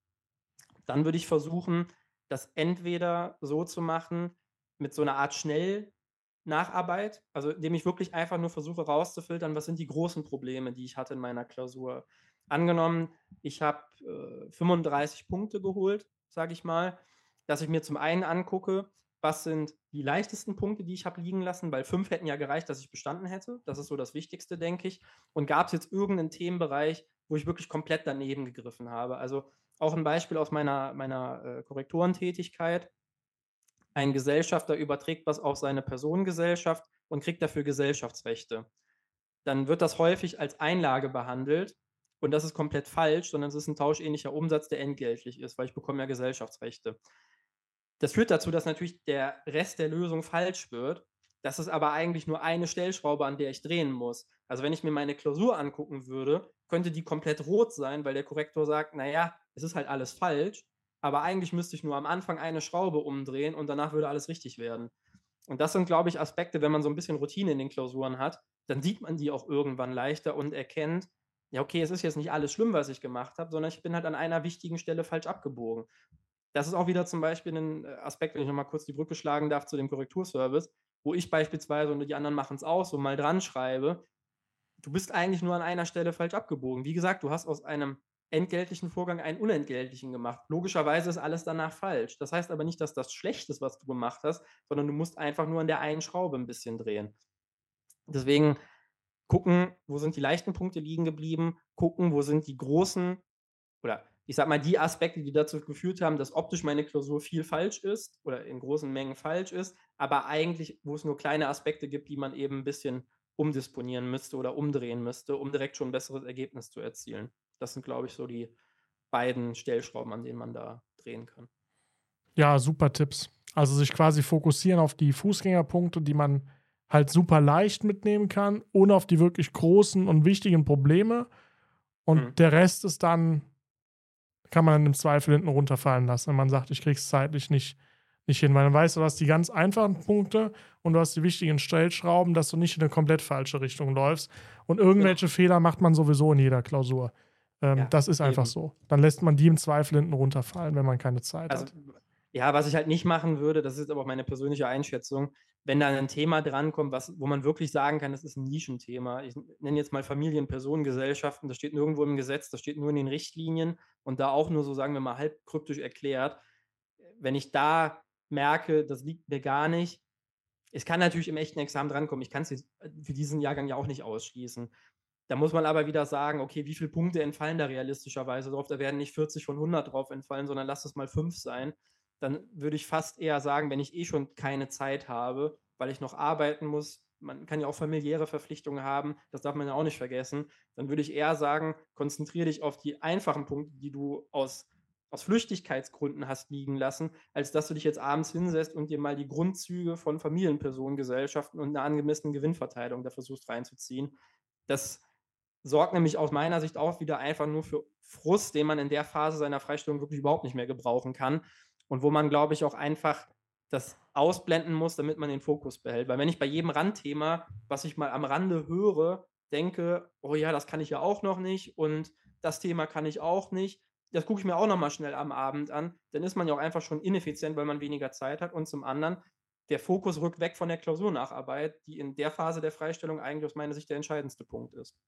[SPEAKER 2] Dann würde ich versuchen, das entweder so zu machen, mit so einer Art Schnellnacharbeit, also indem ich wirklich einfach nur versuche rauszufiltern, was sind die großen Probleme, die ich hatte in meiner Klausur. Angenommen, ich habe äh, 35 Punkte geholt, sage ich mal, dass ich mir zum einen angucke, was sind die leichtesten Punkte, die ich habe liegen lassen, weil fünf hätten ja gereicht, dass ich bestanden hätte. Das ist so das Wichtigste, denke ich. Und gab es jetzt irgendeinen Themenbereich, wo ich wirklich komplett daneben gegriffen habe? Also auch ein Beispiel aus meiner, meiner äh, Korrektorentätigkeit. Ein Gesellschafter überträgt was auf seine Personengesellschaft und kriegt dafür Gesellschaftsrechte. Dann wird das häufig als Einlage behandelt und das ist komplett falsch, sondern es ist ein tauschähnlicher Umsatz, der entgeltlich ist, weil ich bekomme ja Gesellschaftsrechte. Das führt dazu, dass natürlich der Rest der Lösung falsch wird. Das ist aber eigentlich nur eine Stellschraube, an der ich drehen muss. Also wenn ich mir meine Klausur angucken würde, könnte die komplett rot sein, weil der Korrektor sagt, naja, es ist halt alles falsch, aber eigentlich müsste ich nur am Anfang eine Schraube umdrehen und danach würde alles richtig werden. Und das sind, glaube ich, Aspekte, wenn man so ein bisschen Routine in den Klausuren hat, dann sieht man die auch irgendwann leichter und erkennt, ja, okay, es ist jetzt nicht alles schlimm, was ich gemacht habe, sondern ich bin halt an einer wichtigen Stelle falsch abgebogen. Das ist auch wieder zum Beispiel ein äh, Aspekt, wenn ich nochmal kurz die Brücke schlagen darf zu dem Korrekturservice, wo ich beispielsweise und die anderen machen es auch so mal dran schreibe, du bist eigentlich nur an einer Stelle falsch abgebogen. Wie gesagt, du hast aus einem entgeltlichen Vorgang einen unentgeltlichen gemacht. Logischerweise ist alles danach falsch. Das heißt aber nicht, dass das schlecht ist, was du gemacht hast, sondern du musst einfach nur an der einen Schraube ein bisschen drehen. Deswegen gucken, wo sind die leichten Punkte liegen geblieben, gucken, wo sind die großen oder ich sag mal, die Aspekte, die dazu geführt haben, dass optisch meine Klausur viel falsch ist oder in großen Mengen falsch ist, aber eigentlich, wo es nur kleine Aspekte gibt, die man eben ein bisschen umdisponieren müsste oder umdrehen müsste, um direkt schon ein besseres Ergebnis zu erzielen. Das sind, glaube ich, so die beiden Stellschrauben, an denen man da drehen kann.
[SPEAKER 1] Ja, super Tipps. Also sich quasi fokussieren auf die Fußgängerpunkte, die man halt super leicht mitnehmen kann, ohne auf die wirklich großen und wichtigen Probleme. Und mhm. der Rest ist dann, kann man im Zweifel hinten runterfallen lassen, wenn man sagt, ich krieg's zeitlich nicht, nicht hin. Weil dann weißt du, du hast die ganz einfachen Punkte und du hast die wichtigen Stellschrauben, dass du nicht in eine komplett falsche Richtung läufst. Und irgendwelche genau. Fehler macht man sowieso in jeder Klausur. Ähm, ja, das ist einfach eben. so. Dann lässt man die im Zweifel hinten runterfallen, wenn man keine Zeit also, hat.
[SPEAKER 2] Ja, was ich halt nicht machen würde, das ist aber auch meine persönliche Einschätzung, wenn da ein Thema drankommt, was, wo man wirklich sagen kann, das ist ein Nischenthema. Ich nenne jetzt mal Familien, Personengesellschaften, das steht nirgendwo im Gesetz, das steht nur in den Richtlinien und da auch nur so, sagen wir mal, halb kryptisch erklärt. Wenn ich da merke, das liegt mir gar nicht, es kann natürlich im echten Examen drankommen. Ich kann es für diesen Jahrgang ja auch nicht ausschließen. Da muss man aber wieder sagen, okay, wie viele Punkte entfallen da realistischerweise drauf? Da werden nicht 40 von 100 drauf entfallen, sondern lass es mal 5 sein. Dann würde ich fast eher sagen, wenn ich eh schon keine Zeit habe, weil ich noch arbeiten muss, man kann ja auch familiäre Verpflichtungen haben, das darf man ja auch nicht vergessen. Dann würde ich eher sagen, konzentriere dich auf die einfachen Punkte, die du aus, aus Flüchtigkeitsgründen hast liegen lassen, als dass du dich jetzt abends hinsetzt und dir mal die Grundzüge von Familienpersonengesellschaften und eine angemessene Gewinnverteilung da versuchst reinzuziehen. Das sorgt nämlich aus meiner Sicht auch wieder einfach nur für Frust, den man in der Phase seiner Freistellung wirklich überhaupt nicht mehr gebrauchen kann und wo man, glaube ich, auch einfach das ausblenden muss, damit man den Fokus behält. Weil wenn ich bei jedem Randthema, was ich mal am Rande höre, denke, oh ja, das kann ich ja auch noch nicht und das Thema kann ich auch nicht, das gucke ich mir auch noch mal schnell am Abend an, dann ist man ja auch einfach schon ineffizient, weil man weniger Zeit hat und zum anderen der Fokus rückt weg von der Klausurnacharbeit, die in der Phase der Freistellung eigentlich aus meiner Sicht der entscheidendste Punkt ist.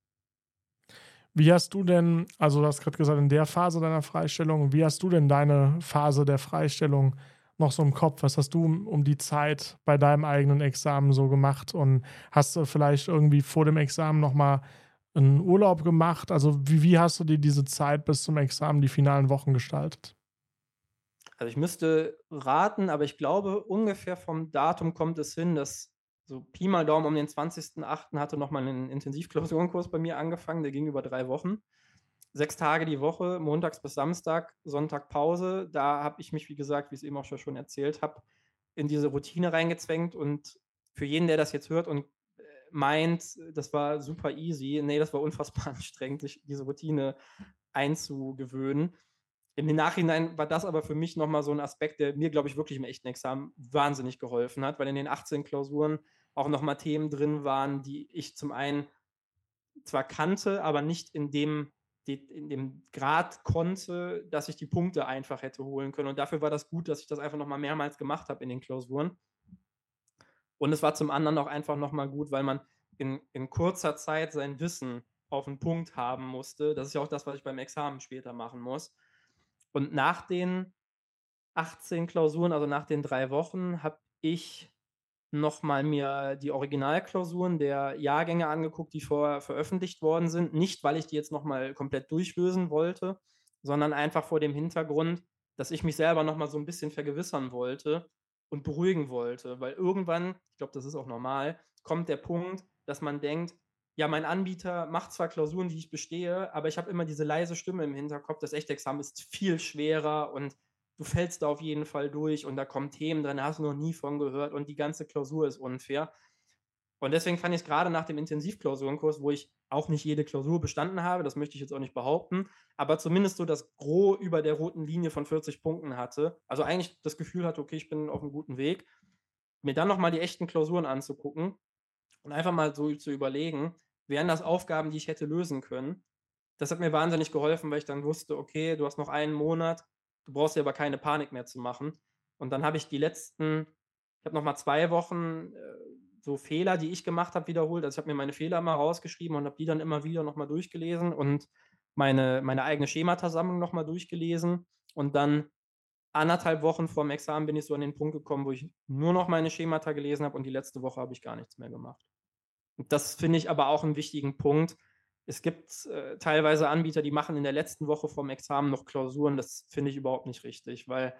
[SPEAKER 1] Wie hast du denn, also du hast gerade gesagt, in der Phase deiner Freistellung, wie hast du denn deine Phase der Freistellung noch so im Kopf? Was hast du um die Zeit bei deinem eigenen Examen so gemacht? Und hast du vielleicht irgendwie vor dem Examen nochmal einen Urlaub gemacht? Also wie, wie hast du dir diese Zeit bis zum Examen, die finalen Wochen gestaltet?
[SPEAKER 2] Also ich müsste raten, aber ich glaube, ungefähr vom Datum kommt es hin, dass so Pi mal Daumen um den 20.08. hatte nochmal einen Intensivklausurenkurs bei mir angefangen, der ging über drei Wochen sechs Tage die Woche, montags bis Samstag, Sonntag Pause. Da habe ich mich, wie gesagt, wie ich es eben auch schon erzählt habe, in diese Routine reingezwängt. Und für jeden, der das jetzt hört und äh, meint, das war super easy, nee, das war unfassbar anstrengend, sich diese Routine einzugewöhnen. Im Nachhinein war das aber für mich nochmal so ein Aspekt, der mir, glaube ich, wirklich im echten Examen wahnsinnig geholfen hat, weil in den 18 Klausuren auch nochmal Themen drin waren, die ich zum einen zwar kannte, aber nicht in dem in dem Grad konnte, dass ich die Punkte einfach hätte holen können. Und dafür war das gut, dass ich das einfach nochmal mehrmals gemacht habe in den Klausuren. Und es war zum anderen auch einfach nochmal gut, weil man in, in kurzer Zeit sein Wissen auf den Punkt haben musste. Das ist ja auch das, was ich beim Examen später machen muss. Und nach den 18 Klausuren, also nach den drei Wochen, habe ich nochmal mir die Originalklausuren der Jahrgänge angeguckt, die vorher veröffentlicht worden sind. Nicht, weil ich die jetzt nochmal komplett durchlösen wollte, sondern einfach vor dem Hintergrund, dass ich mich selber nochmal so ein bisschen vergewissern wollte und beruhigen wollte. Weil irgendwann, ich glaube, das ist auch normal, kommt der Punkt, dass man denkt, ja, mein Anbieter macht zwar Klausuren, die ich bestehe, aber ich habe immer diese leise Stimme im Hinterkopf, das Echtexamen ist viel schwerer und du fällst da auf jeden Fall durch und da kommen Themen drin, da hast du noch nie von gehört und die ganze Klausur ist unfair. Und deswegen fand ich es gerade nach dem Intensivklausurenkurs, wo ich auch nicht jede Klausur bestanden habe, das möchte ich jetzt auch nicht behaupten, aber zumindest so das Gros über der roten Linie von 40 Punkten hatte. Also eigentlich das Gefühl hatte, okay, ich bin auf einem guten Weg. Mir dann nochmal die echten Klausuren anzugucken und einfach mal so zu überlegen, wären das Aufgaben, die ich hätte lösen können. Das hat mir wahnsinnig geholfen, weil ich dann wusste, okay, du hast noch einen Monat, Du brauchst dir aber keine Panik mehr zu machen. Und dann habe ich die letzten, ich habe nochmal zwei Wochen äh, so Fehler, die ich gemacht habe, wiederholt. Also ich habe mir meine Fehler mal rausgeschrieben und habe die dann immer wieder nochmal durchgelesen und meine, meine eigene Schematasammlung nochmal durchgelesen. Und dann anderthalb Wochen vor dem Examen bin ich so an den Punkt gekommen, wo ich nur noch meine Schemata gelesen habe und die letzte Woche habe ich gar nichts mehr gemacht. Das finde ich aber auch einen wichtigen Punkt, es gibt äh, teilweise Anbieter, die machen in der letzten Woche vom Examen noch Klausuren. Das finde ich überhaupt nicht richtig, weil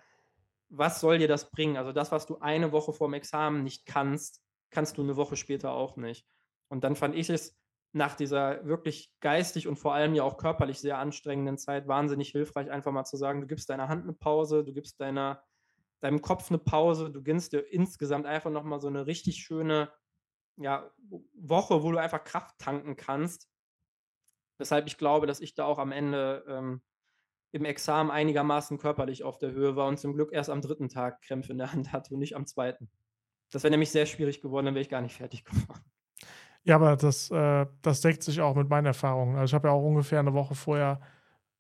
[SPEAKER 2] was soll dir das bringen? Also das, was du eine Woche vorm Examen nicht kannst, kannst du eine Woche später auch nicht. Und dann fand ich es nach dieser wirklich geistig und vor allem ja auch körperlich sehr anstrengenden Zeit wahnsinnig hilfreich, einfach mal zu sagen, du gibst deiner Hand eine Pause, du gibst deiner, deinem Kopf eine Pause, du gönnst dir insgesamt einfach nochmal so eine richtig schöne ja, Woche, wo du einfach Kraft tanken kannst Weshalb ich glaube, dass ich da auch am Ende ähm, im Examen einigermaßen körperlich auf der Höhe war und zum Glück erst am dritten Tag Krämpfe in der Hand hatte und nicht am zweiten. Das wäre nämlich sehr schwierig geworden, dann wäre ich gar nicht fertig geworden.
[SPEAKER 1] Ja, aber das, äh, das deckt sich auch mit meinen Erfahrungen. Also ich habe ja auch ungefähr eine Woche vorher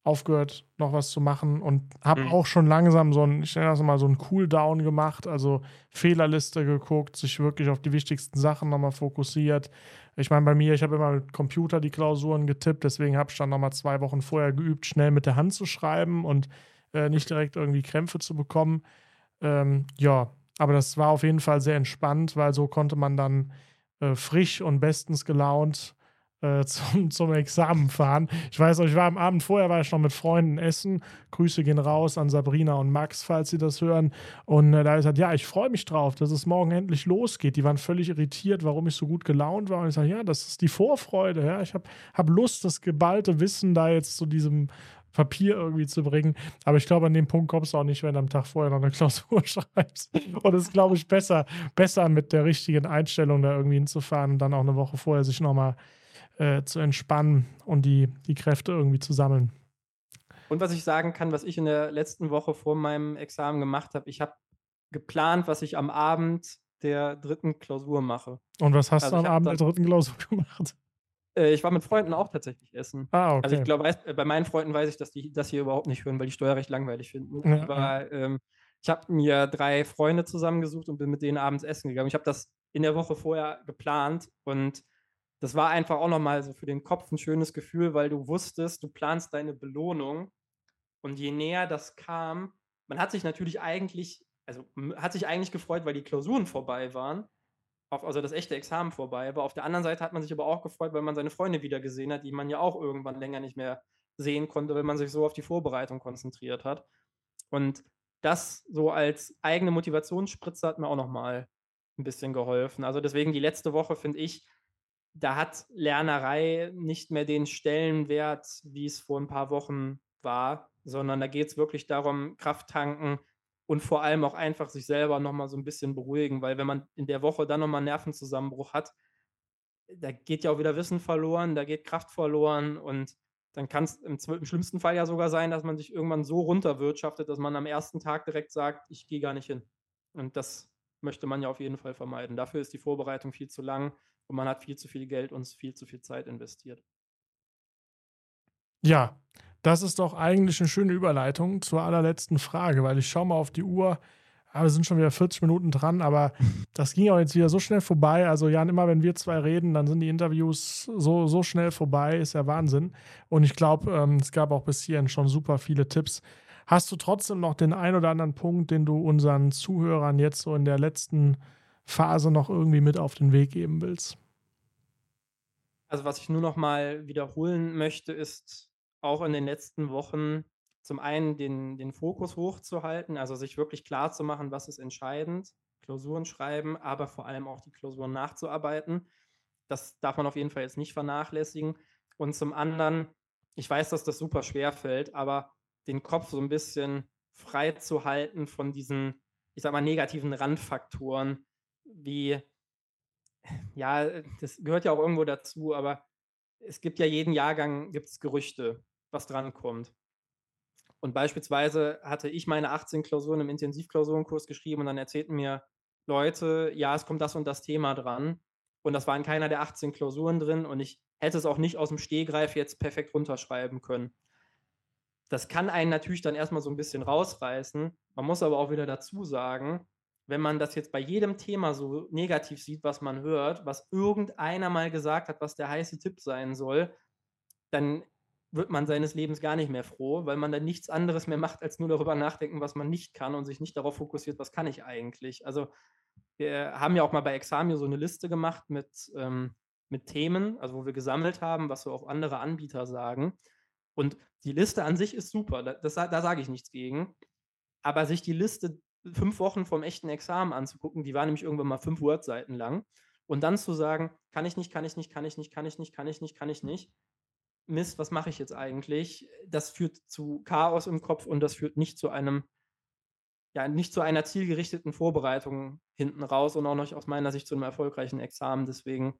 [SPEAKER 1] aufgehört, noch was zu machen und habe mhm. auch schon langsam so ein, ich nenne das mal so ein Cooldown gemacht, also Fehlerliste geguckt, sich wirklich auf die wichtigsten Sachen nochmal fokussiert. Ich meine, bei mir, ich habe immer mit Computer die Klausuren getippt, deswegen habe ich dann nochmal zwei Wochen vorher geübt, schnell mit der Hand zu schreiben und äh, nicht direkt irgendwie Krämpfe zu bekommen. Ähm, ja, aber das war auf jeden Fall sehr entspannt, weil so konnte man dann äh, frisch und bestens gelaunt äh, zum, zum Examen fahren. Ich weiß ich war am Abend vorher, war ich noch mit Freunden essen. Grüße gehen raus an Sabrina und Max, falls sie das hören. Und äh, da ist halt, ja, ich freue mich drauf, dass es morgen endlich losgeht. Die waren völlig irritiert, warum ich so gut gelaunt war. Und ich sage, ja, das ist die Vorfreude. Ja. Ich habe hab Lust, das geballte Wissen da jetzt zu diesem Papier irgendwie zu bringen. Aber ich glaube, an dem Punkt kommst du auch nicht, wenn du am Tag vorher noch eine Klausur schreibst. Und es ist, glaube ich, besser, besser mit der richtigen Einstellung da irgendwie hinzufahren und dann auch eine Woche vorher sich nochmal äh, zu entspannen und die, die Kräfte irgendwie zu sammeln.
[SPEAKER 2] Und was ich sagen kann, was ich in der letzten Woche vor meinem Examen gemacht habe, ich habe geplant, was ich am Abend der dritten Klausur mache.
[SPEAKER 1] Und was hast also du am Abend der dritten Klausur gemacht?
[SPEAKER 2] Äh, ich war mit Freunden auch tatsächlich essen.
[SPEAKER 1] Ah, okay.
[SPEAKER 2] Also ich glaube, bei meinen Freunden weiß ich, dass die das hier überhaupt nicht hören, weil die Steuerrecht langweilig finden. Ja, Aber ähm, ich habe mir drei Freunde zusammengesucht und bin mit denen abends essen gegangen. Ich habe das in der Woche vorher geplant und das war einfach auch nochmal so für den Kopf ein schönes Gefühl, weil du wusstest, du planst deine Belohnung und je näher das kam, man hat sich natürlich eigentlich, also hat sich eigentlich gefreut, weil die Klausuren vorbei waren, auf, also das echte Examen vorbei, aber auf der anderen Seite hat man sich aber auch gefreut, weil man seine Freunde wieder gesehen hat, die man ja auch irgendwann länger nicht mehr sehen konnte, weil man sich so auf die Vorbereitung konzentriert hat. Und das so als eigene Motivationsspritze hat mir auch nochmal ein bisschen geholfen. Also deswegen die letzte Woche finde ich, da hat Lernerei nicht mehr den Stellenwert, wie es vor ein paar Wochen war, sondern da geht es wirklich darum, Kraft tanken und vor allem auch einfach sich selber nochmal so ein bisschen beruhigen, weil wenn man in der Woche dann nochmal einen Nervenzusammenbruch hat, da geht ja auch wieder Wissen verloren, da geht Kraft verloren und dann kann es im, im, schlimmsten Fall ja sogar sein, dass man sich irgendwann so runterwirtschaftet, dass man am ersten Tag direkt sagt, ich gehe gar nicht hin. Und das möchte man ja auf jeden Fall vermeiden. Dafür ist die Vorbereitung viel zu lang und man hat viel zu viel Geld und viel zu viel Zeit investiert.
[SPEAKER 1] Ja, das ist doch eigentlich eine schöne Überleitung zur allerletzten Frage, weil ich schaue mal auf die Uhr. Ah, wir sind schon wieder 40 Minuten dran, aber das ging auch jetzt wieder so schnell vorbei. Also Jan, immer wenn wir zwei reden, dann sind die Interviews so, so schnell vorbei, ist ja Wahnsinn. Und ich glaube, ähm, es gab auch bis hierhin schon super viele Tipps. Hast du trotzdem noch den ein oder anderen Punkt, den du unseren Zuhörern jetzt so in der letzten Phase noch irgendwie mit auf den Weg geben willst?
[SPEAKER 2] Also was ich nur noch mal wiederholen möchte, ist auch in den letzten Wochen zum einen den, den Fokus hochzuhalten, also sich wirklich klar zu machen, was ist entscheidend, Klausuren schreiben, aber vor allem auch die Klausuren nachzuarbeiten. Das darf man auf jeden Fall jetzt nicht vernachlässigen. Und zum anderen, ich weiß, dass das super schwer fällt, aber den Kopf so ein bisschen frei zu halten von diesen, ich sag mal, negativen Randfaktoren, wie, ja, das gehört ja auch irgendwo dazu, aber es gibt ja jeden Jahrgang, gibt es Gerüchte, was drankommt. Und beispielsweise hatte ich meine 18 Klausuren im Intensivklausurenkurs geschrieben und dann erzählten mir Leute, ja, es kommt das und das Thema dran. Und das war in keiner der 18 Klausuren drin und ich hätte es auch nicht aus dem Stehgreif jetzt perfekt runterschreiben können. Das kann einen natürlich dann erstmal so ein bisschen rausreißen. Man muss aber auch wieder dazu sagen, wenn man das jetzt bei jedem Thema so negativ sieht, was man hört, was irgendeiner mal gesagt hat, was der heiße Tipp sein soll, dann wird man seines Lebens gar nicht mehr froh, weil man dann nichts anderes mehr macht, als nur darüber nachdenken, was man nicht kann und sich nicht darauf fokussiert, was kann ich eigentlich. Also wir haben ja auch mal bei Examio so eine Liste gemacht mit, ähm, mit Themen, also wo wir gesammelt haben, was so auch andere Anbieter sagen. Und die Liste an sich ist super, da, das, da sage ich nichts gegen. Aber sich die Liste fünf Wochen vom echten Examen anzugucken, die war nämlich irgendwann mal fünf Word-Seiten lang. Und dann zu sagen, kann ich nicht, kann ich nicht, kann ich nicht, kann ich nicht, kann ich nicht, kann ich nicht. Mist, was mache ich jetzt eigentlich? Das führt zu Chaos im Kopf und das führt nicht zu einem, ja, nicht zu einer zielgerichteten Vorbereitung hinten raus und auch noch aus meiner Sicht zu einem erfolgreichen Examen. Deswegen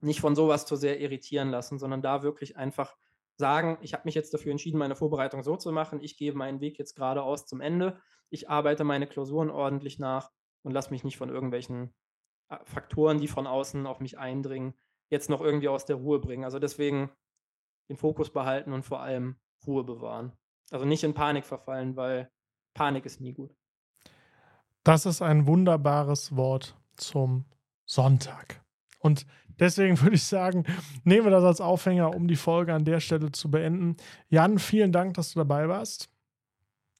[SPEAKER 2] nicht von sowas zu sehr irritieren lassen, sondern da wirklich einfach sagen, ich habe mich jetzt dafür entschieden, meine Vorbereitung so zu machen. Ich gebe meinen Weg jetzt geradeaus zum Ende. Ich arbeite meine Klausuren ordentlich nach und lasse mich nicht von irgendwelchen äh, Faktoren, die von außen auf mich eindringen, jetzt noch irgendwie aus der Ruhe bringen. Also deswegen den Fokus behalten und vor allem Ruhe bewahren. Also nicht in Panik verfallen, weil Panik ist nie gut.
[SPEAKER 1] Das ist ein wunderbares Wort zum Sonntag. Und deswegen würde ich sagen, nehmen wir das als Aufhänger, um die Folge an der Stelle zu beenden. Jan, vielen Dank, dass du dabei warst.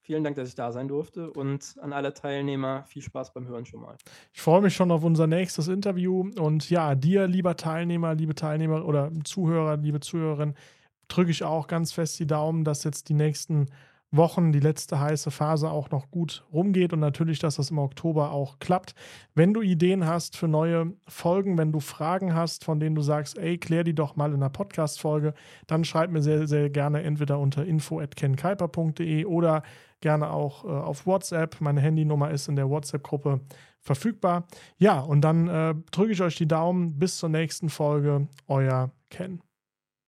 [SPEAKER 2] Vielen Dank, dass ich da sein durfte und an alle Teilnehmer viel Spaß beim Hören schon mal.
[SPEAKER 1] Ich freue mich schon auf unser nächstes Interview und ja, dir, lieber Teilnehmer, liebe Teilnehmer oder Zuhörer, liebe Zuhörerin, drücke ich auch ganz fest die Daumen, dass jetzt die nächsten Wochen die letzte heiße Phase auch noch gut rumgeht und natürlich, dass das im Oktober auch klappt. Wenn du Ideen hast für neue Folgen, wenn du Fragen hast, von denen du sagst, ey, klär die doch mal in einer Podcast-Folge, dann schreib mir sehr, sehr gerne entweder unter info.kenkuiper.de oder gerne auch äh, auf WhatsApp. Meine Handynummer ist in der WhatsApp-Gruppe verfügbar. Ja, und dann äh, drücke ich euch die Daumen. Bis zur nächsten Folge. Euer Ken.